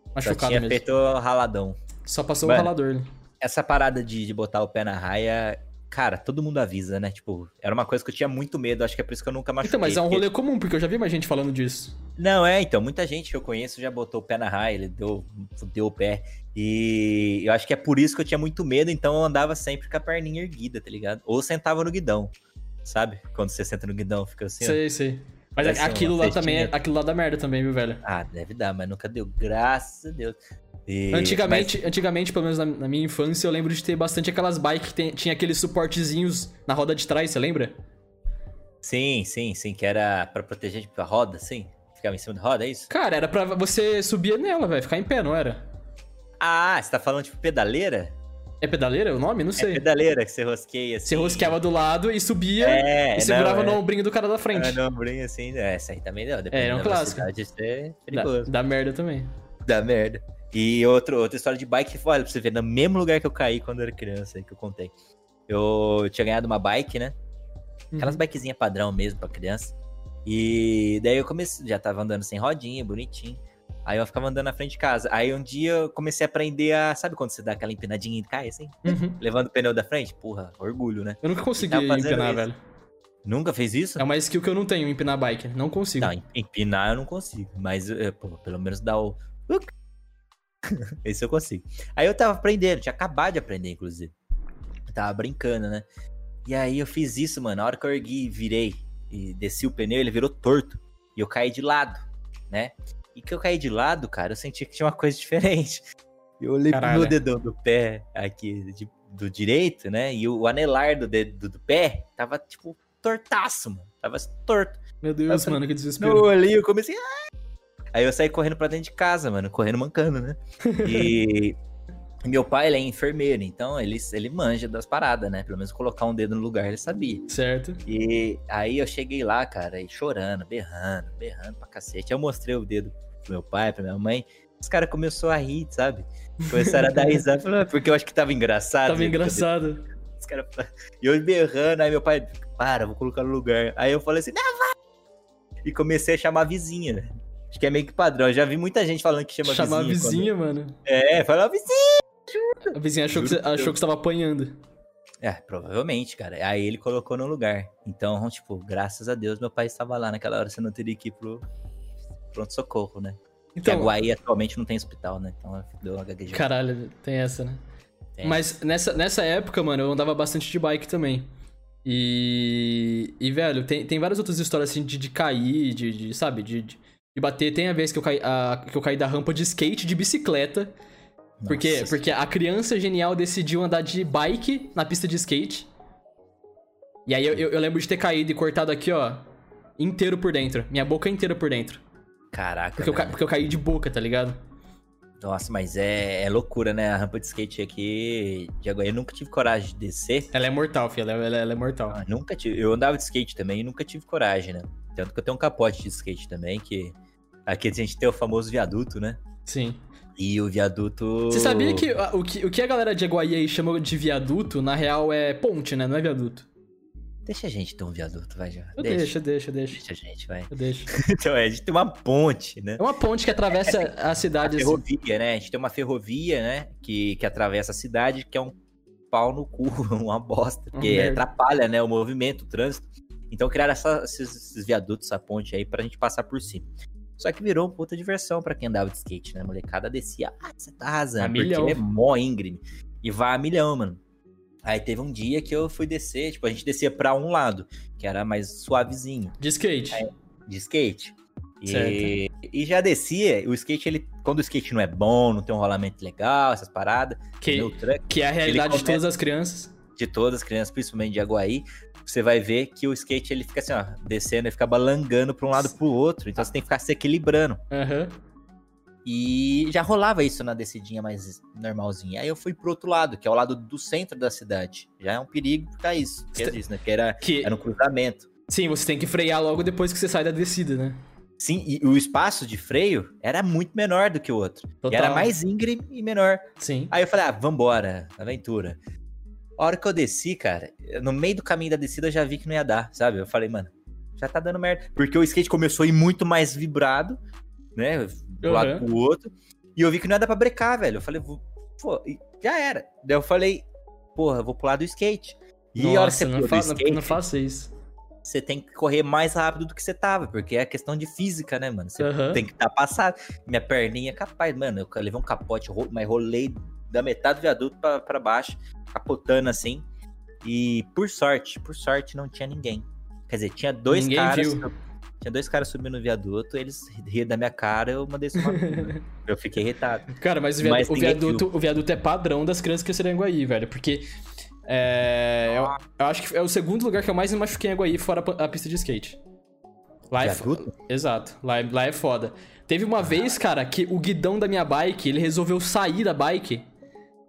Só machucado tinha mesmo. feito raladão. Só passou Mano, o ralador. Essa parada de, de botar o pé na raia, cara, todo mundo avisa, né? Tipo, era uma coisa que eu tinha muito medo, acho que é por isso que eu nunca machuquei. Então, mas é um porque- rolê comum, porque eu já vi mais gente falando disso. Não, é, então, muita gente que eu conheço já botou o pé na raia, ele deu, deu o pé. E eu acho que é por isso que eu tinha muito medo, então eu andava sempre com a perninha erguida, tá ligado? Ou sentava no guidão, sabe? Quando você senta no guidão, fica assim, ó. Sei, sei. Mas aquilo lá também, é, festinha. aquilo lá dá merda também, viu, velho? Ah, deve dar, mas nunca deu, graças a Deus. E- Antigamente, antigamente, pelo menos na, na minha infância, eu lembro de ter bastante aquelas bikes que tem- tinha aqueles suportezinhos na roda de trás, você lembra? mas- Sim, sim, sim, que era pra proteger tipo, a roda, sim? Ficava em cima da roda, é isso? Cara, era pra você subir nela, velho, ficar em pé, não era? Ah, você tá falando tipo pedaleira? É pedaleira o nome? Não É sei. pedaleira que você rosqueia assim. Você rosqueava do lado e subia É, e segurava não, no é. ombrinho do cara da frente. Ah, não, brinco assim, é, essa aí também deu. É, é um clássico. Isso é dá, perigoso. dá merda também. Dá merda. E outro, outra história de bike, olha, pra você ver, no mesmo lugar que eu caí quando eu era criança, aí que eu contei. Eu tinha ganhado uma bike, né? Aquelas Uhum. bikezinhas padrão mesmo pra criança. E daí eu comecei, já tava andando sem rodinha, bonitinho. Aí eu ficava andando na frente de casa. Aí um dia eu comecei a aprender a. Sabe quando você dá aquela empinadinha e cai assim? Uhum. Levando o pneu da frente? Porra, orgulho, né? Eu nunca consegui empinar, isso. velho. Nunca fez isso? É uma skill que eu não tenho, empinar bike. Não consigo. Não, em- empinar eu não consigo. Mas, eh, pô, pelo menos dar o. Esse eu consigo. Aí eu tava aprendendo, tinha acabado de aprender, inclusive. Eu tava brincando, né? E aí eu fiz isso, mano. Na hora que eu ergui e virei e desci o pneu, ele virou torto. E eu caí de lado. né? E que eu caí de lado, cara, eu senti que tinha uma coisa diferente. Eu olhei Caralho. pro meu dedão do pé aqui, de- do direito, né? E o anelar do dedo do pé tava, tipo, tortaço, mano. Tava torto. Meu Deus, Eu mano, que Eu desespero. olhei, eu comecei. Aí eu saí correndo pra dentro de casa, mano, correndo mancando, né? E meu pai, ele é enfermeiro, então ele, ele manja das paradas, né? Pelo menos colocar um dedo no lugar ele sabia. Certo. E aí eu cheguei lá, cara, e chorando, berrando, berrando pra cacete. Eu mostrei o dedo pro meu pai, pra minha mãe. Os caras começaram a rir, sabe? Começaram a dar risada, "Ah, porque eu acho que tava engraçado. Tava né? engraçado. Os caras E eu berrando, aí meu pai, para, vou colocar no lugar. Aí eu falei assim, não, vai! E comecei a chamar a vizinha. Acho que é meio que padrão. Eu já vi muita gente falando que chama Chamar a vizinha. vizinha, mano. quando- É, fala vizinha. A vizinha achou, que, Juro achou que você tava apanhando. É, provavelmente, cara. Aí ele colocou no lugar. Então, tipo, graças a Deus meu pai estava lá naquela hora, você não teria que ir pro pronto-socorro, né? Porque a Então, Guaí atualmente não tem hospital, né? Então deu uma gaguejada. caralho, tem essa, né? Tem. Mas nessa, nessa época, mano, eu andava bastante de bike também. E. E, velho, tem, tem várias outras histórias assim de, de cair, de, de, sabe, de, de, de bater. Tem a vez que eu, caí, a, que eu caí da rampa de skate de bicicleta. Porque, Nossa, porque a criança genial decidiu andar de bike na pista de skate. E aí eu, eu, eu lembro de ter caído e cortado aqui, ó, inteiro por dentro. Minha boca inteira por dentro. Caraca. Porque eu, ca- porque eu caí de boca, tá ligado? Nossa, mas é, é loucura, né? A rampa de skate aqui de Aguaí, eu nunca tive coragem de descer. Ela é mortal, filha. Ela, ela, ela é mortal. Ah, nunca tive. Eu andava de skate também e nunca tive coragem, né? Tanto que eu tenho um capote de skate também, que aqui a gente tem o famoso viaduto, né? Sim. E o viaduto. Você sabia que a- o, que o que a galera de Aguaí aí chama de viaduto, na real é ponte, né? Não é viaduto. Deixa a gente ter um viaduto, vai já. Eu deixo, eu deixo. Deixa a gente, vai. Eu deixo. Então, é, a gente tem uma ponte, né? É uma ponte que atravessa a A cidade. assim. ferrovia, né? A gente tem uma ferrovia, né? Que, que atravessa a cidade, que é um pau no cu, uma bosta. Porque merda. atrapalha, né? O movimento, o trânsito. Então criaram essa- esses, esses viadutos, essa ponte aí, pra gente passar por cima. Só que virou puta diversão pra quem andava de skate, né? A molecada descia, ah, você tá arrasando. A porque milhão. é mó íngreme. E vai a milhão, mano. Aí teve um dia que eu fui descer, tipo, a gente descia pra um lado, que era mais suavezinho De skate. de skate. E, e já descia, o skate, ele, quando o skate não é bom, não tem um rolamento legal, essas paradas, que, truck, que é a realidade de começa- todas as crianças. De todas as crianças, principalmente de Aguaí, você vai ver que o skate ele fica assim, ó, descendo e fica balangando pra um lado pro outro, então você tem que ficar se equilibrando. Aham. E já rolava isso na descidinha mais normalzinha. Aí eu fui pro outro lado, que é o lado do centro da cidade. Já é um perigo ficar isso, que é isso, né? Que era, Que, era um cruzamento. sim, você tem que frear logo depois que você sai da descida, né? Sim, e o espaço de freio era muito menor do que o outro. Total. E era mais íngreme e menor. Sim. Aí eu falei, ah, vambora, aventura. A hora que eu desci, cara, no meio do caminho da descida eu já vi que não ia dar, sabe? Eu falei, mano, já tá dando merda. Porque o skate começou a ir muito mais vibrado, né? Do lado Uhum. pro outro. E eu vi que não ia dar pra brecar, velho. Eu falei, pô, já era. Daí eu falei, porra, eu vou pular do skate. E a hora que você Nossa, pula não, do fa skate, não faça isso. você tem que correr mais rápido do que você tava, porque é questão de física, né, mano? Você Aham. tem que estar passado. Minha perninha é capaz, mano. Eu levei um capote, mas rolei da metade do viaduto pra, pra baixo, capotando assim. E por sorte, por sorte não tinha ninguém. Quer dizer, tinha dois Ninguém caras. viu. Tinha dois caras subindo no viaduto, eles riram da minha cara, eu mandei isso pinga. Eu fiquei irritado. Cara, mas o, viadu- Mas o viaduto, o viaduto é padrão das crianças que em Aguaí, velho. Porque é, eu, eu acho que é o segundo lugar que eu mais me machuquei em Aguaí, fora a pista de skate. Lá é Viaduto? Exato, lá, é- lá é foda. Teve uma vez, cara, que o guidão da minha bike, ele resolveu sair da bike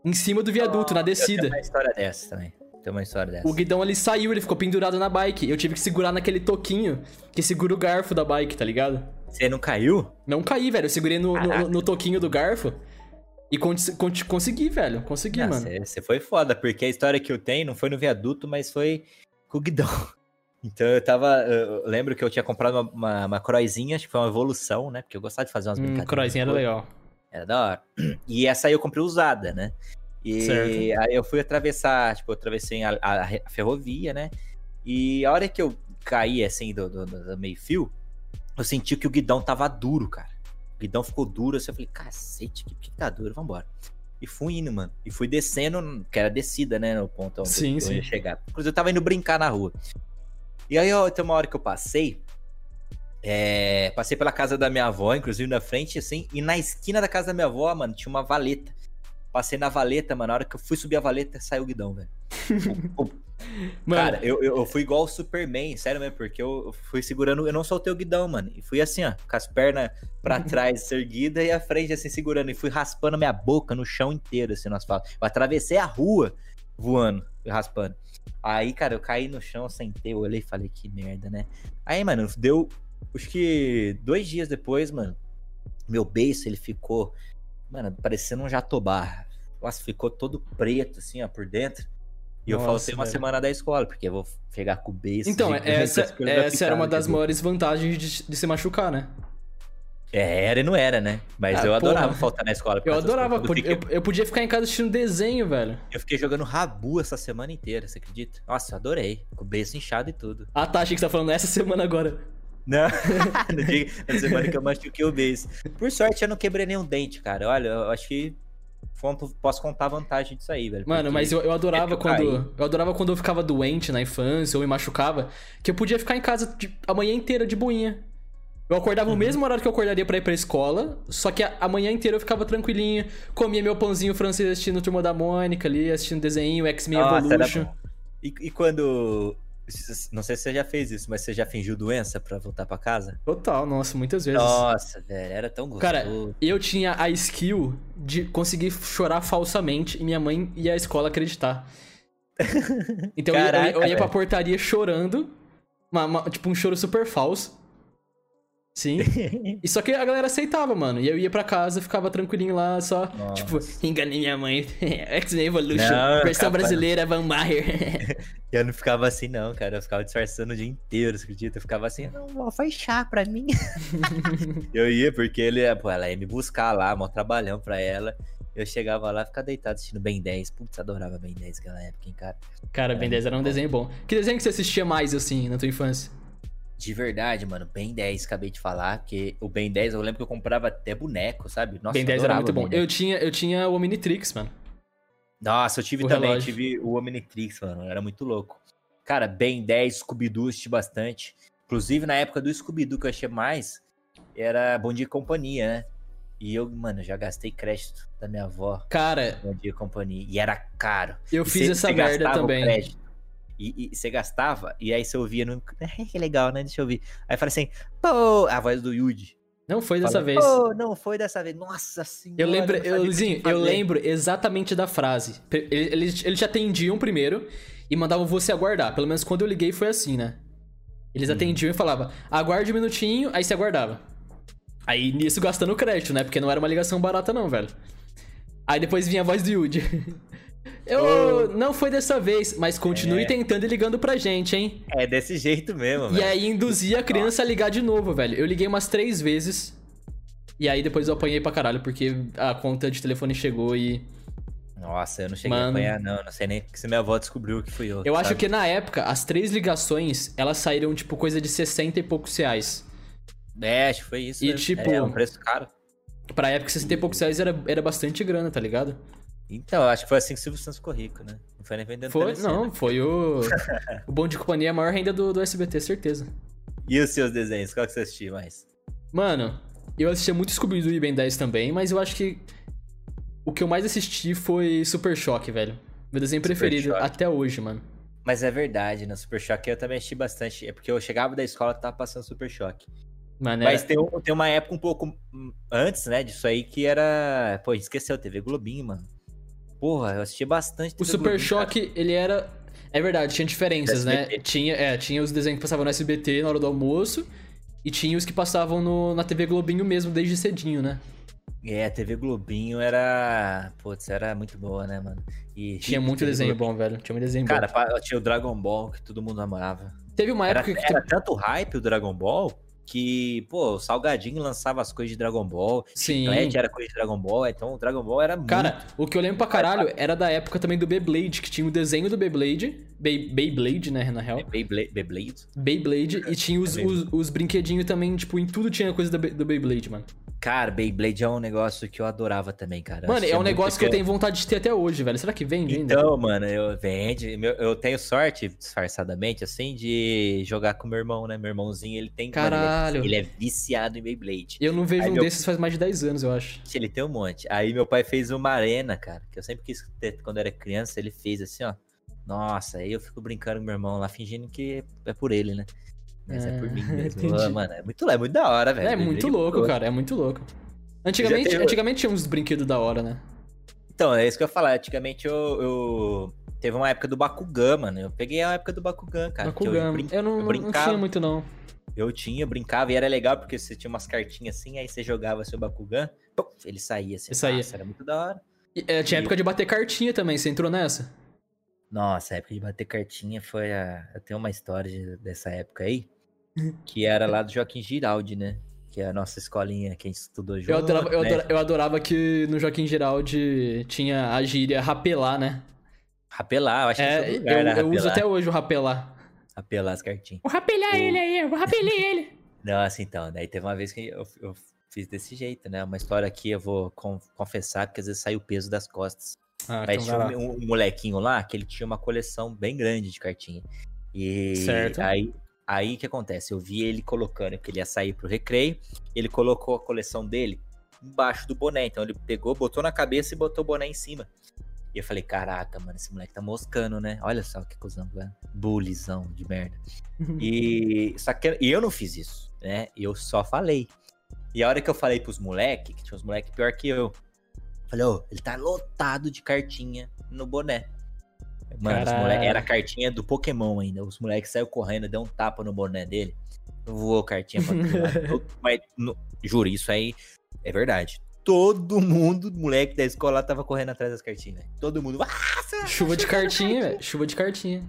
em cima do viaduto, na descida. uma história dessa também. Tem uma história dessa. O guidão ele saiu, ele ficou pendurado na bike. Eu tive que segurar naquele toquinho que segura o garfo da bike, tá ligado? Você não caiu? Não caí, velho. Eu segurei no, no, no toquinho do garfo e con con consegui, velho. Consegui, mano. Você foi foda, porque a história que eu tenho não foi no viaduto, mas foi com o guidão. Então eu tava. Eu lembro que eu tinha comprado uma, uma, uma croizinha, acho que foi uma evolução, né? Porque eu gostava de fazer umas Hum, brincadeiras. croizinha era legal. Era da hora. E essa aí eu comprei usada, né? E Certo. aí eu fui atravessar, tipo, eu atravessei a, a- a ferrovia, né? E a hora que eu caí, assim, do, do, do meio-fio, eu senti que o guidão tava duro, cara. O guidão ficou duro, assim, eu falei, cacete, que, que tá duro, vambora. E fui indo, mano. E fui descendo, que era descida, né? No ponto onde Sim, eu sim. ia chegar. Inclusive, eu tava indo brincar na rua. E aí, ó, tem uma hora que eu passei, É, passei pela casa da minha avó, inclusive na frente, assim, e na esquina da casa da minha avó, mano, tinha uma valeta. Passei na valeta, mano. Na hora que eu fui subir a valeta, saiu o guidão, velho. Cara, eu, eu, fui igual o Superman, sério mesmo, porque eu fui segurando, eu não soltei o guidão, mano. E fui assim, ó, com as pernas pra trás erguida e a frente assim segurando. E fui raspando minha boca no chão inteiro, assim, no asfalto. Eu atravessei a rua voando, raspando. Aí, cara, eu caí no chão, sentei, eu olhei e falei, que merda, né? Aí, mano, deu. Acho que dois dias depois, mano, meu beiço, ele ficou Mano, parecendo um jatobá. Nossa, ficou todo preto, assim, ó, por dentro. E Nossa, eu faltei uma velho. semana da escola, porque eu vou pegar com o beijo. Então, essa, essa era uma das maiores vantagens de, de se machucar, né? É, era e não era, né? Mas ah, eu adorava porra. faltar na escola. Eu adorava, eu, eu, eu, podia ficar em casa assistindo desenho, velho. Eu fiquei jogando rabu essa semana inteira, você acredita? Nossa, eu adorei. Com o beijo inchado e tudo. Ah, tá, achei que você tá falando essa semana agora. Não, no dia, na semana que eu machuquei o beijo. Por sorte, eu não quebrei nenhum dente, cara. Olha, eu acho que posso contar a vantagem disso aí, velho. Mano, mas eu, eu adorava quando. Eu, eu adorava quando eu ficava doente na infância ou me machucava, que eu podia ficar em casa de, a manhã inteira de boinha. Eu acordava uhum. no mesmo horário que eu acordaria pra ir pra escola, só que a, a manhã inteira eu ficava tranquilinho, comia meu pãozinho francês assistindo Turma da Mônica ali, assistindo desenho, X-Men Evolution. E, e quando não sei se você já fez isso, mas você já fingiu doença para voltar para casa? Total, nossa, muitas vezes. Nossa, velho, era tão gostoso. Cara, eu tinha a skill de conseguir chorar falsamente e minha mãe e a escola acreditar. Então Caraca, eu, eu, ia pra portaria chorando, uma, uma, tipo um choro super falso. Sim. e só que a galera aceitava, mano. E eu ia pra casa, ficava tranquilinho lá, só, Nossa. tipo, enganei minha mãe. X-Men Evolution, não, versão brasileira, Van Maher. eu não ficava assim, não, cara. Eu ficava disfarçando o dia inteiro, você acredita? Eu ficava assim, não, foi chá pra mim. eu ia, porque ele, pô, ela ia me buscar lá, mó trabalhão pra ela. Eu chegava lá, ficava deitado assistindo Ben 10. Putz, adorava Ben 10 naquela época, hein, cara. Cara, Ben 10 era um desenho bom. Que desenho que você assistia mais, assim, na tua infância? De verdade, mano, Ben 10, acabei de falar, porque o Ben 10 eu lembro que eu comprava até boneco, sabe? Nossa, Ben 10 era muito bom. Eu tinha, eu tinha o Omnitrix, mano. Nossa, eu tive o também, relógio. tive o Omnitrix, mano, era muito louco. Cara, Ben 10, Scooby-Doo, assisti bastante. Inclusive, na época do Scooby-Doo que eu achei mais, era Bom Dia e Companhia, né? E eu, mano, já gastei crédito da minha avó. Cara. Bom Dia e Companhia. E era caro. Eu e fiz essa merda também. Crédito, e, e, você gastava, e aí você ouvia no. É, que legal, né? Deixa eu ouvir. Aí fala assim, pô, a voz do Yuji. Não foi dessa vez. Pô, não foi dessa vez. Nossa senhora. Eu lembro, eu, eu lembro exatamente da frase. Eles, eles te atendiam primeiro e mandavam você aguardar. Pelo menos quando eu liguei foi assim, né? Eles hum. atendiam e falavam, aguarde um minutinho, aí você aguardava. Aí nisso gastando crédito, né? Porque não era uma ligação barata, não, velho. Aí depois vinha a voz do Yuji. Eu oh. não foi dessa vez, mas continue é. tentando e ligando pra gente, hein? É desse jeito mesmo, velho. E aí induzia a criança a ligar de novo, velho. Eu liguei umas três vezes. E aí depois eu apanhei pra caralho, porque a conta de telefone chegou e. Nossa, eu não cheguei Mano, a apanhar, não. Não sei nem se minha avó descobriu que fui eu. Eu sabe? acho que na época, as três ligações, elas saíram, tipo, coisa de 60 e poucos reais. É, acho que foi isso. E, mesmo. tipo. É um preço caro. Pra época, 60 e poucos reais era, era bastante grana, tá ligado? Então, acho que foi assim que o Silvio Santos ficou rico, né? Não foi nem vendendo Foi, não, né? foi o. o Bom de Companhia, a maior renda do, do SBT, certeza. E os seus desenhos? Qual que você assistia mais? Mano, eu assistia muito Scooby-Doo e Ben 10 também, mas eu acho que o que eu mais assisti foi Super Choque, velho. Meu desenho Super preferido Shock. até hoje, mano. Mas é verdade, no Super Choque eu também assisti bastante. É porque eu chegava da escola e tava passando Super Choque. Mano, Mas tem, tem uma época um pouco antes, né, disso aí, que era. Pô, esqueceu, TV Globinho, mano. Porra, eu assisti bastante. O Super Globinho, Choque, cara. ele era. É verdade, tinha diferenças, né? Tinha, é, tinha os desenhos que passavam no SBT na hora do almoço. E tinha os que passavam no, na TV Globinho mesmo, desde cedinho, né? É, a TV Globinho era. Putz, era muito boa, né, mano? E tinha muito desenho Globinho. bom, velho. Tinha muito desenho Cara, bom. Cara, tinha o Dragon Ball que todo mundo amava. Teve uma época era, que. Era tanto hype o Dragon Ball que, pô, o Salgadinho lançava as coisas de Dragon Ball, Sim. Chiclete era coisa de Dragon Ball, então o Dragon Ball era Cara, muito... o que eu lembro pra caralho era da época também do Beyblade, que tinha o desenho do Beyblade, Bey, Beyblade, né, na real. É Beyblade? Beyblade, Beyblade e tinha os, é os, os, brinquedinhos também, tipo, em tudo tinha coisa do, do Beyblade, mano. Cara, Beyblade é um negócio que eu adorava também, cara. Mano, Achei é um negócio que eu tenho vontade de ter até hoje, velho. Será que vende ainda? Então, mano, eu vende. Eu tenho sorte, disfarçadamente, assim, de jogar com meu irmão, né? Meu irmãozinho, ele tem. mano, ele é- Caralho. ele é viciado em Beyblade. Eu não vejo Aí um meu- desses faz mais de 10 anos, eu acho. Ele tem um monte. Aí meu pai fez uma arena, cara, que eu sempre quis ter quando era criança. Ele fez assim, ó. Nossa, aí eu fico brincando com meu irmão lá, fingindo que é por ele, né? Mas é, por Ah, mim mesmo. entendi. Ah, mano, é muito, é muito da hora, velho. É muito Beyblade louco, muito cara. É muito louco. Antigamente, teve- antigamente tinha uns brinquedos da hora, né? Então, é isso que eu ia falar. Antigamente eu, eu- Teve uma época do Bakugan, mano. Eu peguei a época do Bakugan, cara. Bakugan. Eu, brin- Eu, não, eu não- não brincava. tinha muito, não. Eu tinha, eu brincava e era legal porque você tinha umas cartinhas assim, aí você jogava seu Bakugan, pum, ele saía assim. Ele saía. Nossa, era muito da hora. E, é, tinha E- época de bater cartinha também. Você entrou nessa? Nossa, a época de bater cartinha foi a. Eu tenho uma história de- dessa época aí, que era lá do Joaquim Giraldi, né? Que é a nossa escolinha que a gente estudou junto. Eu adorava, eu, né? adora- eu adorava que no Joaquim Geraldi tinha a gíria rapelar, né? Rapelar, eu acho que É, esse é o eu, lugar, né? eu uso Rapelar. até hoje o rapelar. Rapelar as cartinhas. Vou rapelhar O- ele aí, eu vou rapelhar ele. Nossa, então, daí teve uma vez que eu, eu fiz desse jeito, né? Uma história aqui eu vou con- confessar, porque às vezes sai o peso das costas. Ah, Mas então tinha um, um molequinho lá que ele tinha uma coleção bem grande de cartinha. E Certo. aí aí que acontece? Eu vi ele colocando, porque ele ia sair pro recreio, ele colocou a coleção dele embaixo do boné. Então ele pegou, botou na cabeça e botou o boné em cima. E eu falei, caraca, mano, esse moleque tá moscando, né? Olha só que cuzão, velho. Bullyzão de merda. E, só que e eu não fiz isso, né? Eu só falei. E a hora que eu falei pros moleques, que tinha uns moleques pior que eu, falei, ô, ele tá lotado de cartinha no boné. Mano, moleque, era a cartinha do Pokémon ainda. Os moleques saíram correndo, deu um tapa no boné dele. Voou cartinha pra Mas, no- juro, isso aí é verdade. Todo mundo, moleque da escola, tava correndo atrás das cartinhas. Todo mundo. "Ah, você- Chuva de cartinha, velho. Chuva de cartinha.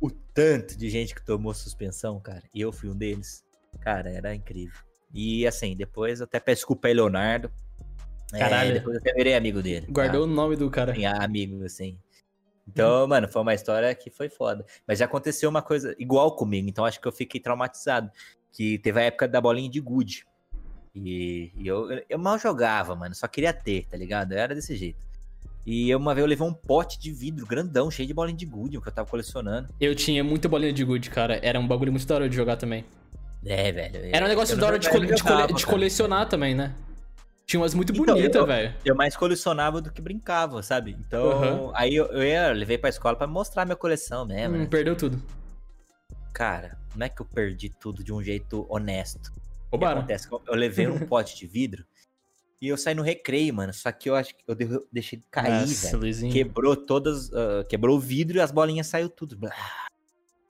o tanto de gente que tomou suspensão, cara, e eu fui um deles, cara, era incrível. E assim, depois até peço desculpa aí, Leonardo. É, Caralho. depois eu até virei amigo dele. Guardou o nome do cara. Tá? Sim, amigo, assim. Então, mano, foi uma história que foi foda. Mas já aconteceu uma coisa igual comigo, então acho que eu fiquei traumatizado. Que teve a época da bolinha de gude. E, e eu, eu mal jogava, mano, só queria ter, tá ligado? Eu era desse jeito. E eu, uma vez eu levei um pote de vidro grandão, cheio de bolinha de gude, que eu tava colecionando. Eu tinha muita bolinha de good, cara. Era um bagulho muito da hora de jogar também. É, velho. Era um negócio da hora de, cole- de cole- de colecionar também, né? Tinha umas muito Então, bonitas, eu- velho. Eu mais colecionava do que brincava, sabe? Então, Aham. aí eu, eu ia, levei pra escola pra mostrar minha coleção mesmo, Hum, né? perdeu tudo. Cara, não é que eu perdi tudo de um jeito honesto. O que Roubaram. acontece? Eu levei um pote de vidro e eu saí no recreio, mano. Só que eu acho que eu de- deixei cair, velho. Quebrou todas. ah, quebrou o vidro e as bolinhas saiu tudo.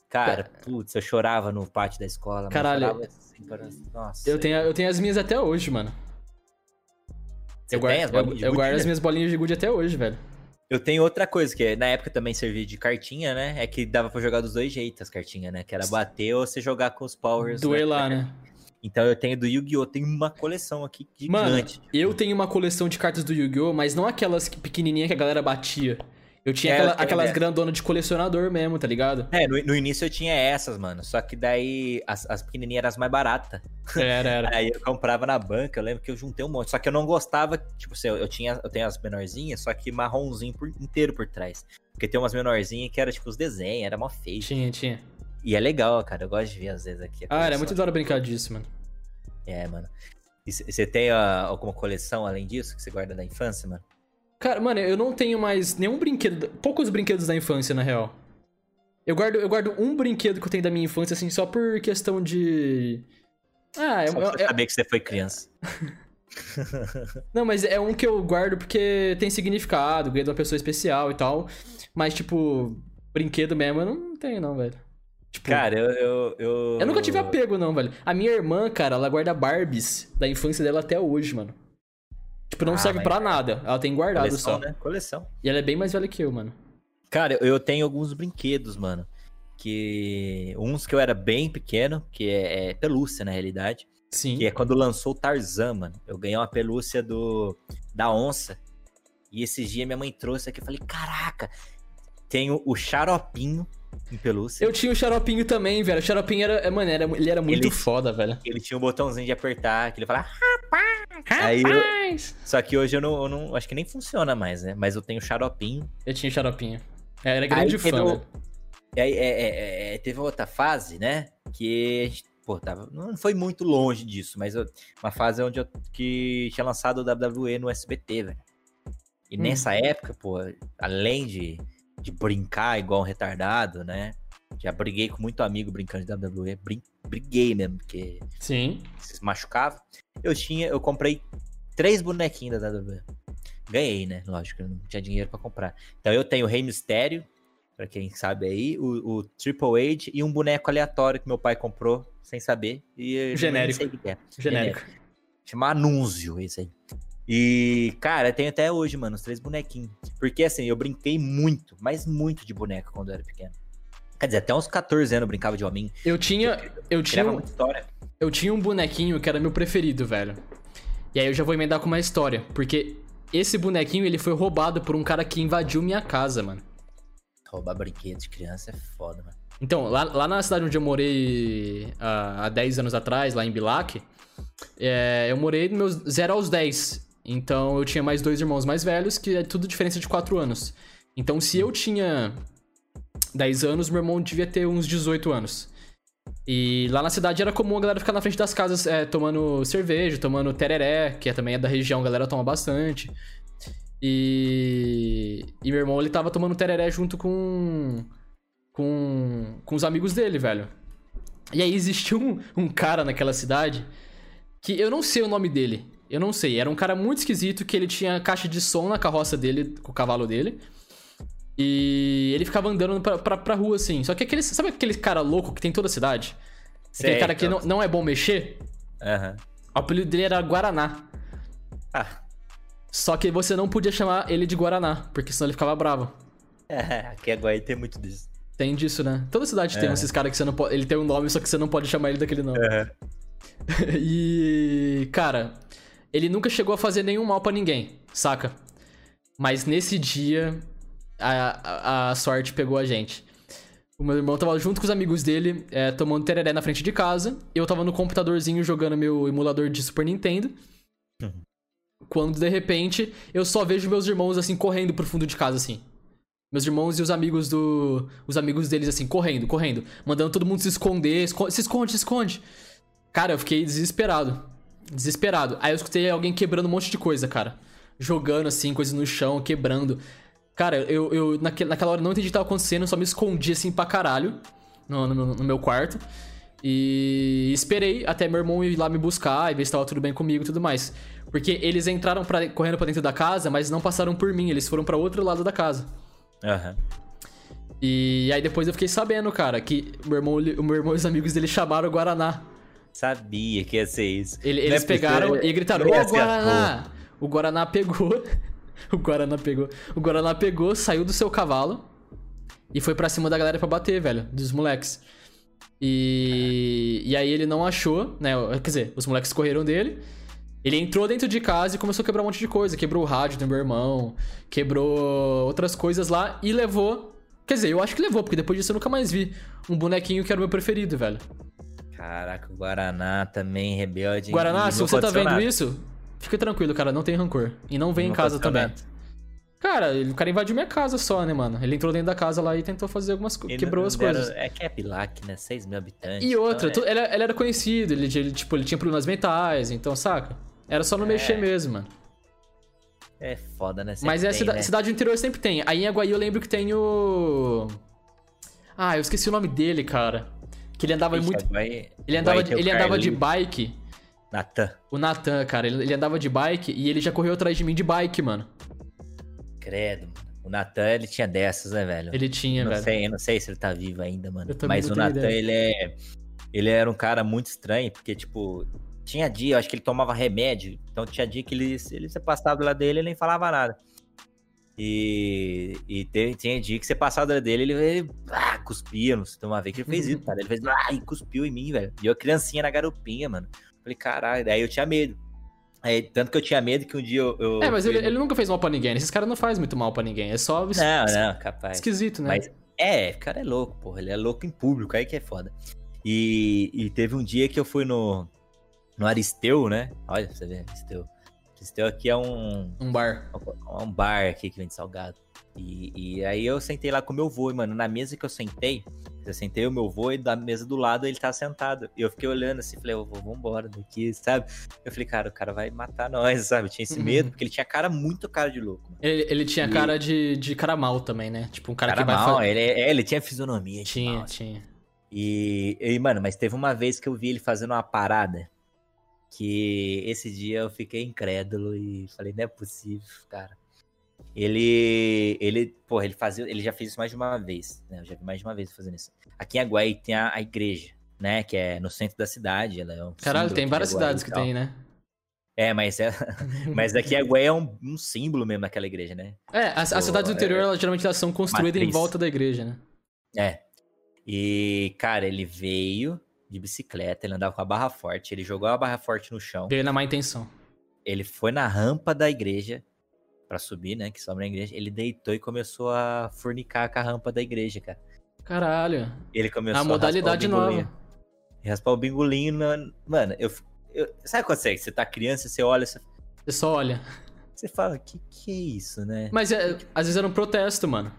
Cara, putz, eu chorava no pátio da escola. Caralho. Eu assim, Nossa. Eu tenho, eu tenho as minhas até hoje, mano. Você eu guardo, as eu, bolinhas de eu gude, guardo né? as minhas bolinhas de good até hoje, velho. Eu tenho outra coisa, que na época também servia de cartinha, né? É que dava pra jogar dos dois jeitos as cartinhas, né? Que era bater ou você jogar com os powers. Duelar, né? Então eu tenho do Yu-Gi-Oh! Tenho uma coleção aqui Mano, gigante. eu tenho uma coleção de cartas do Yu-Gi-Oh!, mas não aquelas que- pequenininhas que a galera batia. Eu tinha É, aquela- aquelas grandonas de colecionador mesmo, tá ligado? É, no, no início eu tinha essas, mano. Só que daí as, as pequenininhas eram as mais baratas. Era, era. Aí eu comprava na banca, eu lembro que eu juntei um monte. Só que eu não gostava, tipo assim, eu, eu tinha, eu tenho as menorzinhas, só que marronzinho por- inteiro por trás. Porque tem umas menorzinhas que era tipo os desenhos, era mó feio. Tinha, tinha. E é legal, cara. Eu gosto de ver às vezes aqui. a Ah, era muito da hora brincar disso, mano. É, mano. E você tem ah, alguma coleção além disso que você guarda da infância, mano? Cara, mano, eu não tenho mais nenhum brinquedo. Poucos brinquedos da infância, na real. Eu guardo, eu guardo um brinquedo que eu tenho da minha infância, assim, só por questão de. Ah, é, Só pra é- saber que você foi criança. Não, mas é um que eu guardo porque tem significado, ganhei de uma pessoa especial e tal. Mas, tipo, brinquedo mesmo eu não tenho, não, velho. Tipo, Cara, eu. Eu, eu... eu nunca tive apego, não, velho. A minha irmã, cara, ela guarda Barbies da infância dela até hoje, mano. Tipo, não Ah, serve pra nada. Ela tem guardado Coleção, só. né? Coleção. E ela é bem mais velha que eu, mano. Cara, eu- eu tenho alguns brinquedos, mano. Que. Uns que eu era bem pequeno, que é, é pelúcia, na realidade. Sim. Que é quando lançou o Tarzan, mano. Eu ganhei uma pelúcia do da onça. E esses dias minha mãe trouxe aqui. Eu falei, caraca, tenho o xaropinho em pelúcia. Eu tinha o xaropinho também, velho. O xaropinho era. é, Mano, era, ele era muito Ele- foda, velho. Ele tinha um botãozinho de apertar, que ele falava, rapaz! Aí eu- Só que hoje eu não, eu não- Acho que nem funciona mais, né? Mas eu tenho xaropinho. Eu tinha xaropinho. Eu era grande Aí fã, teve. E aí é, é, é, teve outra fase, né? Que a gente, pô, tava, não foi muito longe disso, mas eu- uma fase onde eu que tinha lançado o WWE no SBT, velho. E Hum. nessa época, pô, além de, de brincar igual um retardado, né? Já briguei com muito amigo brincando de WWE, brin, briguei mesmo, porque Sim. se machucava. Eu tinha, eu comprei três bonequinhos da WWE. Ganhei, né? Lógico, eu não tinha dinheiro pra comprar. Então eu tenho o Rei Mistério, pra quem sabe aí, o, o Triple H e um boneco aleatório que meu pai comprou sem saber. E Genérico. sei o que é. Genérico. Chama Anúncio esse aí. E, cara, tenho até hoje, mano, os três bonequinhos. Porque, assim, eu brinquei muito, mas muito de boneco quando eu era pequeno. Quer dizer, até uns 14 anos eu brincava de homem. Eu tinha. Eu tinha, um- eu tinha um bonequinho que era meu preferido, velho. E aí eu já vou emendar com uma história. Porque esse bonequinho ele foi roubado por um cara que invadiu minha casa, mano. Roubar brinquedo de criança é foda, mano. Então, lá, lá na cidade onde eu morei há, há 10 anos atrás, lá em Bilac, é, eu morei meus 0 aos 10. Então eu tinha mais dois irmãos mais velhos, que é tudo diferença de 4 anos. Então se eu tinha 10 anos, meu irmão devia ter uns 18 anos. E lá na cidade era comum a galera ficar na frente das casas é, tomando cerveja, tomando tereré, que é, também é da região, a galera toma bastante. E, e meu irmão, ele tava tomando tereré junto com, com, com os amigos dele, velho. E aí existiu um, um cara naquela cidade que eu não sei o nome dele. Eu não sei. Era um cara muito esquisito que ele tinha caixa de som na carroça dele, com o cavalo dele. E ele ficava andando pra, pra, pra rua, assim. Só que aquele. Sabe aquele cara louco que tem em toda a cidade? Aquele cara que não, então. não é bom mexer? Aham. O apelido dele era Guaraná. Ah, Só que você não podia chamar ele de Guaraná, porque senão ele ficava bravo. é, aqui agora tem muito disso. Tem disso, né? Toda cidade tem É. esses caras que você não pode. Ele tem um nome, só que você não pode chamar ele daquele nome. Aham. e. Cara, ele nunca chegou a fazer nenhum mal pra ninguém, saca? Mas nesse dia, a, a, a sorte pegou a gente. O meu irmão tava junto com os amigos dele, é, tomando tereré na frente de casa. Eu tava no computadorzinho jogando meu emulador de Super Nintendo. Uhum. Quando de repente eu só vejo meus irmãos assim correndo pro fundo de casa assim. Meus irmãos e os amigos do. Os amigos deles assim, correndo, correndo. Mandando todo mundo se esconder. esco- se esconde, se esconde. Cara, eu fiquei desesperado. Desesperado. Aí eu escutei alguém quebrando um monte de coisa, cara. Jogando assim, coisas no chão, quebrando. Cara, eu, eu naque- naquela hora não entendi o que tava acontecendo, só me escondi assim pra caralho no, no- no meu quarto. E esperei até meu irmão ir lá me buscar e ver se tava tudo bem comigo e tudo mais. Porque eles entraram pra, correndo pra dentro da casa, mas não passaram por mim, eles foram pra outro lado da casa. Aham. E aí depois eu fiquei sabendo, cara, que meu irmão, o meu irmão e os amigos dele chamaram o Guaraná. Sabia que ia ser isso. Ele- Não é eles pegaram e gritaram: Ô Guaraná! O Guaraná pegou. o Guaraná pegou. O Guaraná pegou, saiu do seu cavalo e foi pra cima da galera pra bater, velho, dos moleques. E, e aí ele não achou, né? Quer dizer, os moleques correram dele. Ele entrou dentro de casa e começou a quebrar um monte de coisa. Quebrou o rádio do meu irmão, quebrou outras coisas lá e levou. Quer dizer, eu acho que levou, porque depois disso eu nunca mais vi um bonequinho que era o meu preferido, velho. Caraca, o Guaraná também rebelde. Guaraná, se você tá vendo isso, fica tranquilo, cara, não tem rancor. E não vem em Não casa aconteceu também. Cara, ele- o cara invadiu minha casa só, né, mano? Ele entrou dentro da casa lá e tentou fazer algumas coisas. Quebrou não as deram- coisas. É que é né? 6 mil habitantes. E outra, então ele, ele era conhecido, ele, ele, tipo, ele tinha problemas mentais, então, saca? Era só não É. mexer mesmo, mano. é, é foda, né? Sempre Mas é tem, cida- né? cidade do interior sempre tem. Aí em Aguaí eu lembro que tem o. Ah, eu esqueci o nome dele, cara. Que ele andava Ixi, muito. Ele andava, ele andava de bike. Natan. O Nathan, cara, ele, ele andava de bike e ele já correu atrás de mim de bike, mano. Credo, mano. O Natan, ele tinha dessas, né, velho? Ele tinha, não velho. sei, eu não sei se ele tá vivo ainda, mano. Mas não o Natan, ele é. Ele era um cara muito estranho, porque, tipo, tinha dia, eu acho que ele tomava remédio. Então tinha dia que ele, ele você passava do lado dele e ele nem falava nada. E, e te- tinha dia que você passava do lado dele ele, ele ah, cuspia. Não sei, uma vez que ele fez isso, cara. Ele fez ah, e cuspiu em mim, velho. E eu, criancinha na garupinha, mano. Falei, caralho, daí eu tinha medo. Aí, tanto que eu tinha medo que um dia eu. eu É, mas ele, ele nunca fez mal pra ninguém. Esses caras não fazem muito mal pra ninguém. É só es- Não, não, capaz. esquisito, né? Mas é, o cara é louco, porra. Ele é louco em público, aí que é foda. E, e teve um dia que eu fui no. no Aristeu, né? Olha, você vê, Aristeu. Aristeu aqui é um. Um bar. Um bar aqui que vende salgado. E, e aí eu sentei lá com o meu vô, e, mano, na mesa que eu sentei, eu sentei o meu vô e da mesa do lado ele tá sentado. E eu fiquei olhando assim, falei, vô, vambora daqui, sabe? Eu falei, cara, o cara vai matar nós, sabe? Eu tinha esse medo, porque ele tinha cara, muito cara de louco. Ele, ele tinha e... cara de, de cara mal também, né? Tipo, um cara, cara que vai mal, ele, é, ele tinha fisionomia. Tinha, mal, assim. tinha. E, e, mano, mas teve uma vez que eu vi ele fazendo uma parada que esse dia eu fiquei incrédulo e falei, não é possível, cara. Ele, ele, porra, ele fazia, ele já fez isso mais de uma vez, né? Eu já vi mais de uma vez fazendo isso. Aqui em Aguaí tem a, a igreja, né? Que é no centro da cidade. Ela é um Caralho, tem várias cidades que tem, né? É, mas, é, mas daqui a é um, um, símbolo mesmo daquela igreja, né? É, as, as cidades do interior, é, elas, geralmente elas são construídas matriz. em volta da igreja, né? É. E, cara, ele veio de bicicleta, ele andava com a barra forte, ele jogou a barra forte no chão. Veio na má intenção. Ele foi na rampa da igreja, para subir, né? Que sobe na igreja. Ele deitou e começou a fornicar com a rampa da igreja, cara. Caralho. Ele começou a modalidade nova. Raspar o bingolinho. Na... Mano, eu, eu. Sabe quando você, você tá criança, você olha. Você, você só olha. Você fala, que que é isso, né? Mas é, às vezes era um protesto, mano.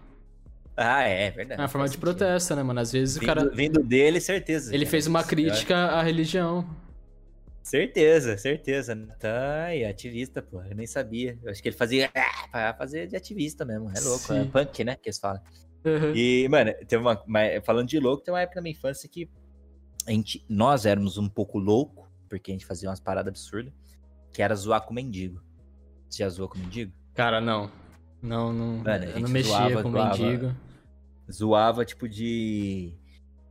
Ah, é, é verdade. É uma forma de protesto, né, mano? Às vezes vindo, o cara. Vindo dele, certeza. Ele fez uma crítica à religião. Certeza, certeza. Tá, e ativista, pô. Eu nem sabia. Eu acho que ele fazia ah, pra fazer de ativista mesmo. É louco, Sim. é punk, né? Que eles falam. Uhum. E, mano, teve uma, Falando de louco, tem uma época na minha infância que a gente, nós éramos um pouco louco, porque a gente fazia umas paradas absurdas, que era zoar com mendigo. Você já zoou com mendigo? Cara, não. Não, não. Mano, eu não mexia zoava, com zoava, mendigo. Zoava, tipo, de.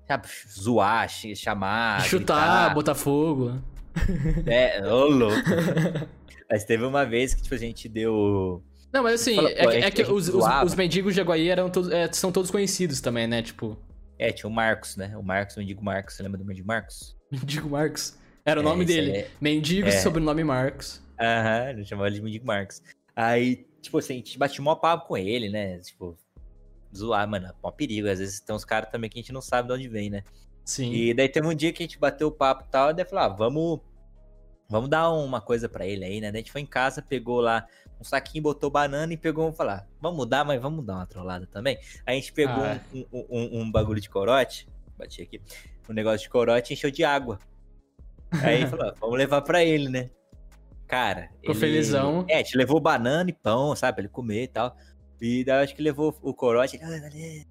Sabe, zoar, chamar. Chutar, gritar. botar fogo. É, ô louco. mas teve uma vez que, tipo, a gente deu. Não, mas assim, falou, é, que, é que os, os, os, mendigos de Aguaí eram todos, é, são todos conhecidos também, né? Tipo. É, tinha o Marcos, né? O Marcos, o mendigo Marcos. Você lembra do mendigo Marcos? Mendigo Marcos. Era o é, nome dele. É... Mendigo, é. sobrenome Marcos. Aham, ele chamava ele de mendigo Marcos. Aí, tipo assim, a gente batia mó papo com ele, né? Tipo, zoar, mano, mó perigo. Às vezes tem uns caras também que a gente não sabe de onde vem, né? Sim. E daí teve um dia que a gente bateu o papo e tal, e daí falou, ah, vamos, vamos dar uma coisa para ele aí, né? A gente foi em casa, pegou lá um saquinho, botou banana e pegou, vamos falar, vamos mudar, mas vamos dar uma trollada também. Aí a gente pegou ah. um, um, um, um, bagulho de corote, bati aqui, um negócio de corote e encheu de água. Aí falou, vamos levar para ele, né? Cara, Ficou ele... felizão. É, gente levou banana e pão, sabe, pra ele comer e tal. E daí acho que levou o corote, ele,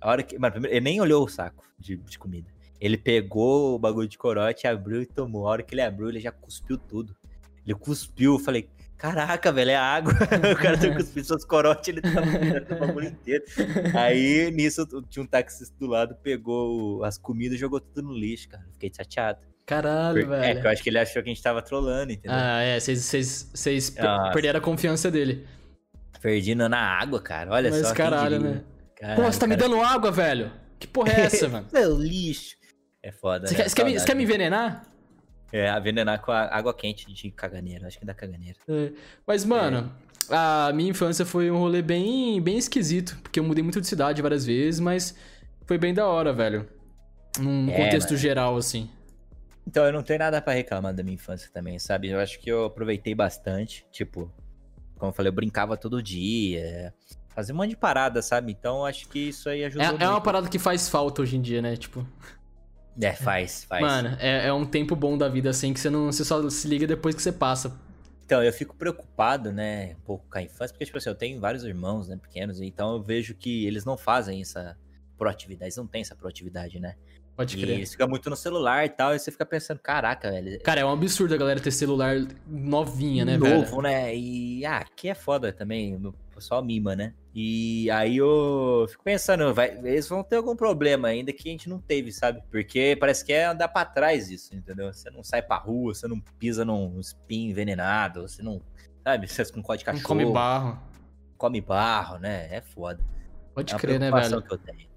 a hora que. Mano, primeiro, ele nem olhou o saco de, de comida. Ele pegou o bagulho de corote, abriu e tomou. A hora que ele abriu, ele já cuspiu tudo. Ele cuspiu, eu falei, caraca, velho, é água. o cara tá cuspindo suas corotes, ele tá o bagulho inteiro. Aí, nisso, tinha um taxista do lado, pegou as comidas e jogou tudo no lixo, cara. Fiquei chateado. Caralho, Por... velho. É, que eu acho que ele achou que a gente tava trolando, entendeu? Ah, é, vocês perderam a confiança dele. Perdi na água, cara. Olha Mas só. Mas caralho, né? Pô, você tá me dando água, velho? Que porra é essa, mano? Meu lixo. É foda, Você né? quer, você quer, quer me envenenar? É, envenenar com a água quente de caganeira. Acho que dá caganeira. É. Mas, mano, é. a minha infância foi um rolê bem, bem esquisito. Porque eu mudei muito de cidade várias vezes, mas foi bem da hora, velho. Num é, contexto mano. geral, assim. Então, eu não tenho nada para reclamar da minha infância também, sabe? Eu acho que eu aproveitei bastante. Tipo, como eu falei, eu brincava todo dia fazer um monte de parada, sabe? Então acho que isso aí ajuda. É, é uma parada que faz falta hoje em dia, né? Tipo. É, faz, faz. Mano, é, é um tempo bom da vida, assim, que você não. Você só se liga depois que você passa. Então, eu fico preocupado, né, um pouco com a infância, porque, tipo assim, eu tenho vários irmãos, né, pequenos, então eu vejo que eles não fazem essa proatividade, eles não têm essa proatividade, né? Pode crer. E eles ficam muito no celular e tal, e você fica pensando, caraca, velho. Cara, é um absurdo a galera ter celular novinha, né, Novo, velho? Novo, né? E, ah, que é foda também, o pessoal mima, né? E aí eu fico pensando, vai, eles vão ter algum problema ainda que a gente não teve, sabe? Porque parece que é andar pra trás isso, entendeu? Você não sai pra rua, você não pisa num espinho envenenado, você não, sabe? Você com código de cachorro. Come barro. Come barro, né? É foda. Pode é crer, né, velho? que eu tenho.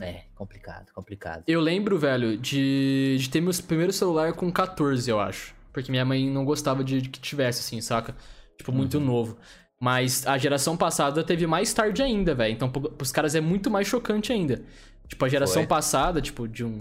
É, complicado, complicado. Eu lembro, velho, de, de ter meu primeiro celular com 14, eu acho. Porque minha mãe não gostava de, de que tivesse, assim, saca? Tipo, muito uhum. novo. Mas a geração passada teve mais tarde ainda, velho. Então, pros caras é muito mais chocante ainda. Tipo, a geração Foi. passada, tipo, de um.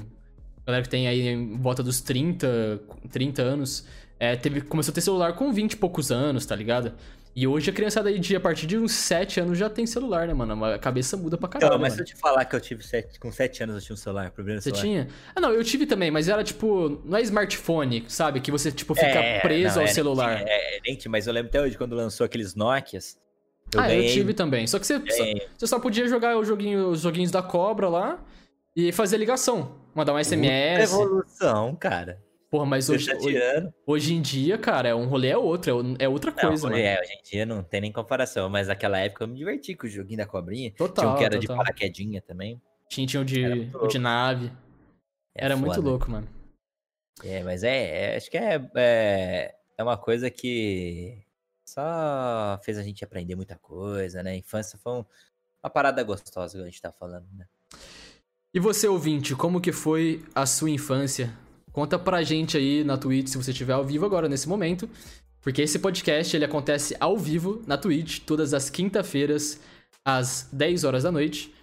galera que tem aí em volta dos 30, 30 anos, é, teve, começou a ter celular com 20 e poucos anos, tá ligado? E hoje a criançada aí de a partir de uns 7 anos já tem celular, né, mano? A cabeça muda pra caralho. Não, mas se eu te falar que eu tive sete, com 7 anos eu tinha um celular, primeiro Você celular. tinha? Ah, não, eu tive também, mas era tipo. Não é smartphone, sabe? Que você, tipo, fica É, preso não, ao é, celular. É, é, gente, mas eu lembro até hoje quando lançou aqueles Nokias. Eu ah, ganhei, eu tive também. Só que você, só- você só podia jogar o joguinho, os joguinhos da cobra lá e fazer ligação. Mandar um SMS. Revolução, cara. Porra, mas hoje, hoje, hoje em dia, cara, é um rolê é outro, é é outra Não, coisa, mano. é, hoje em dia não tem nem comparação, mas naquela época eu me diverti com o joguinho da cobrinha. Total, Tinha um que era de total. paraquedinha também. Tinha, tinha o de, muito de nave. É Era muito foda. louco, mano. É, mas é, é- acho que é, é, é uma coisa que só fez a gente aprender muita coisa, né? A infância foi um- uma parada gostosa que a gente tá falando, né? E você, ouvinte, como que foi a sua infância? Conta pra gente aí na Twitch, se você estiver ao vivo agora, nesse momento. Porque esse podcast, ele acontece ao vivo na Twitch, todas as quinta-feiras, às 10 horas da noite.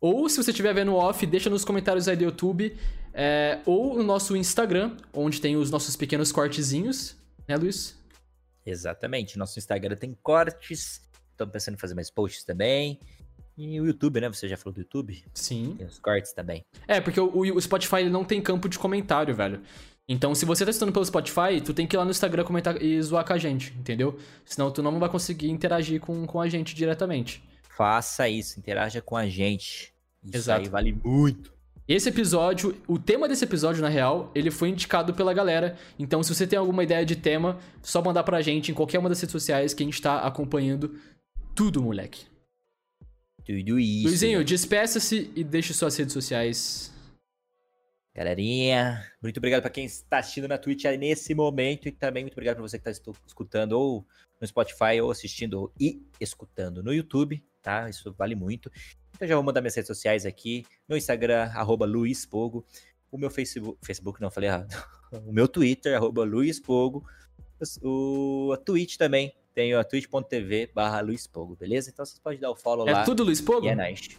Ou, se você estiver vendo off, deixa nos comentários aí do YouTube. é, ou no nosso Instagram, onde tem os nossos pequenos cortezinhos. Né, Luiz? Exatamente. Nosso Instagram tem cortes. Estamos pensando em fazer mais posts também. E o YouTube, né? Você já falou do YouTube? Sim. Tem os cortes também. É, porque o, o Spotify ele não tem campo de comentário, velho. Então, se você tá assistindo pelo Spotify, tu tem que ir lá no Instagram comentar e zoar com a gente, entendeu? Senão tu não vai conseguir interagir com, com a gente diretamente. Faça isso, interaja com a gente. Isso Exato. aí vale muito. Esse episódio, o tema desse episódio, na real, ele foi indicado pela galera. Então, se você tem alguma ideia de tema, só mandar pra gente em qualquer uma das redes sociais que a gente tá acompanhando tudo, moleque. Tudo isso. Luizinho, despeça-se e deixe suas redes sociais. Galerinha, muito obrigado para quem está assistindo na Twitch nesse momento e também muito obrigado para você que está escutando ou no Spotify ou assistindo e escutando no YouTube, tá? Isso vale muito. Então já vou mandar minhas redes sociais aqui, meu Instagram, arroba o meu Facebook, Facebook não, falei errado, o meu Twitter, arroba Luiz Pogo, o, a Twitch também, tenho a twitch.tv barra Luiz Pogo, beleza? Então vocês podem dar o follow É lá tudo Luiz Pogo? e é nice.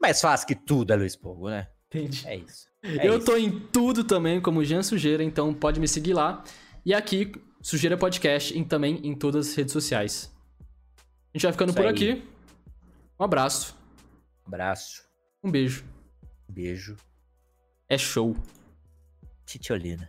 Mais fácil que tudo é Luiz Pogo, né? Entendi. É isso. É eu isso. tô em tudo também, como Jean Sujeira, então pode me seguir lá. E aqui, Sujeira Podcast, e também em todas as redes sociais. A gente vai ficando Isso por aí. aqui. Um abraço, Abraço, um beijo. beijo. É show. Titiolina.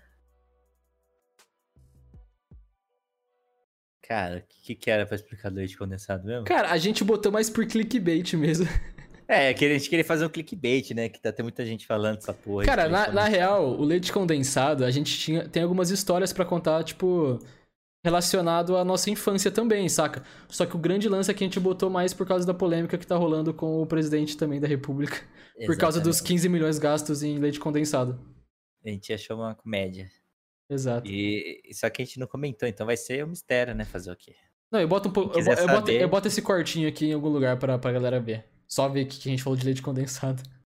Cara, o que, que era pra explicar leite condensado mesmo? Cara, a gente botou mais por clickbait mesmo. É, que a gente queria fazer um clickbait, né? Que tá tem muita gente falando dessa porra. Cara, na, na real, o leite condensado, a gente tinha, tem algumas histórias pra contar, tipo, relacionado à nossa infância também, saca? Só que o grande lance é que a gente botou mais por causa da polêmica que tá rolando com o presidente também da república. Por causa dos Exatamente. 15 milhões gastos em leite condensado. A gente achou uma comédia. Exato. E só que a gente não comentou, então vai ser um mistério, né? Fazer o quê? Não, eu boto um pouco. Eu, eu boto, eu boto esse cortinho aqui em algum lugar pra, pra galera ver. Só ver que que a gente falou de leite condensado.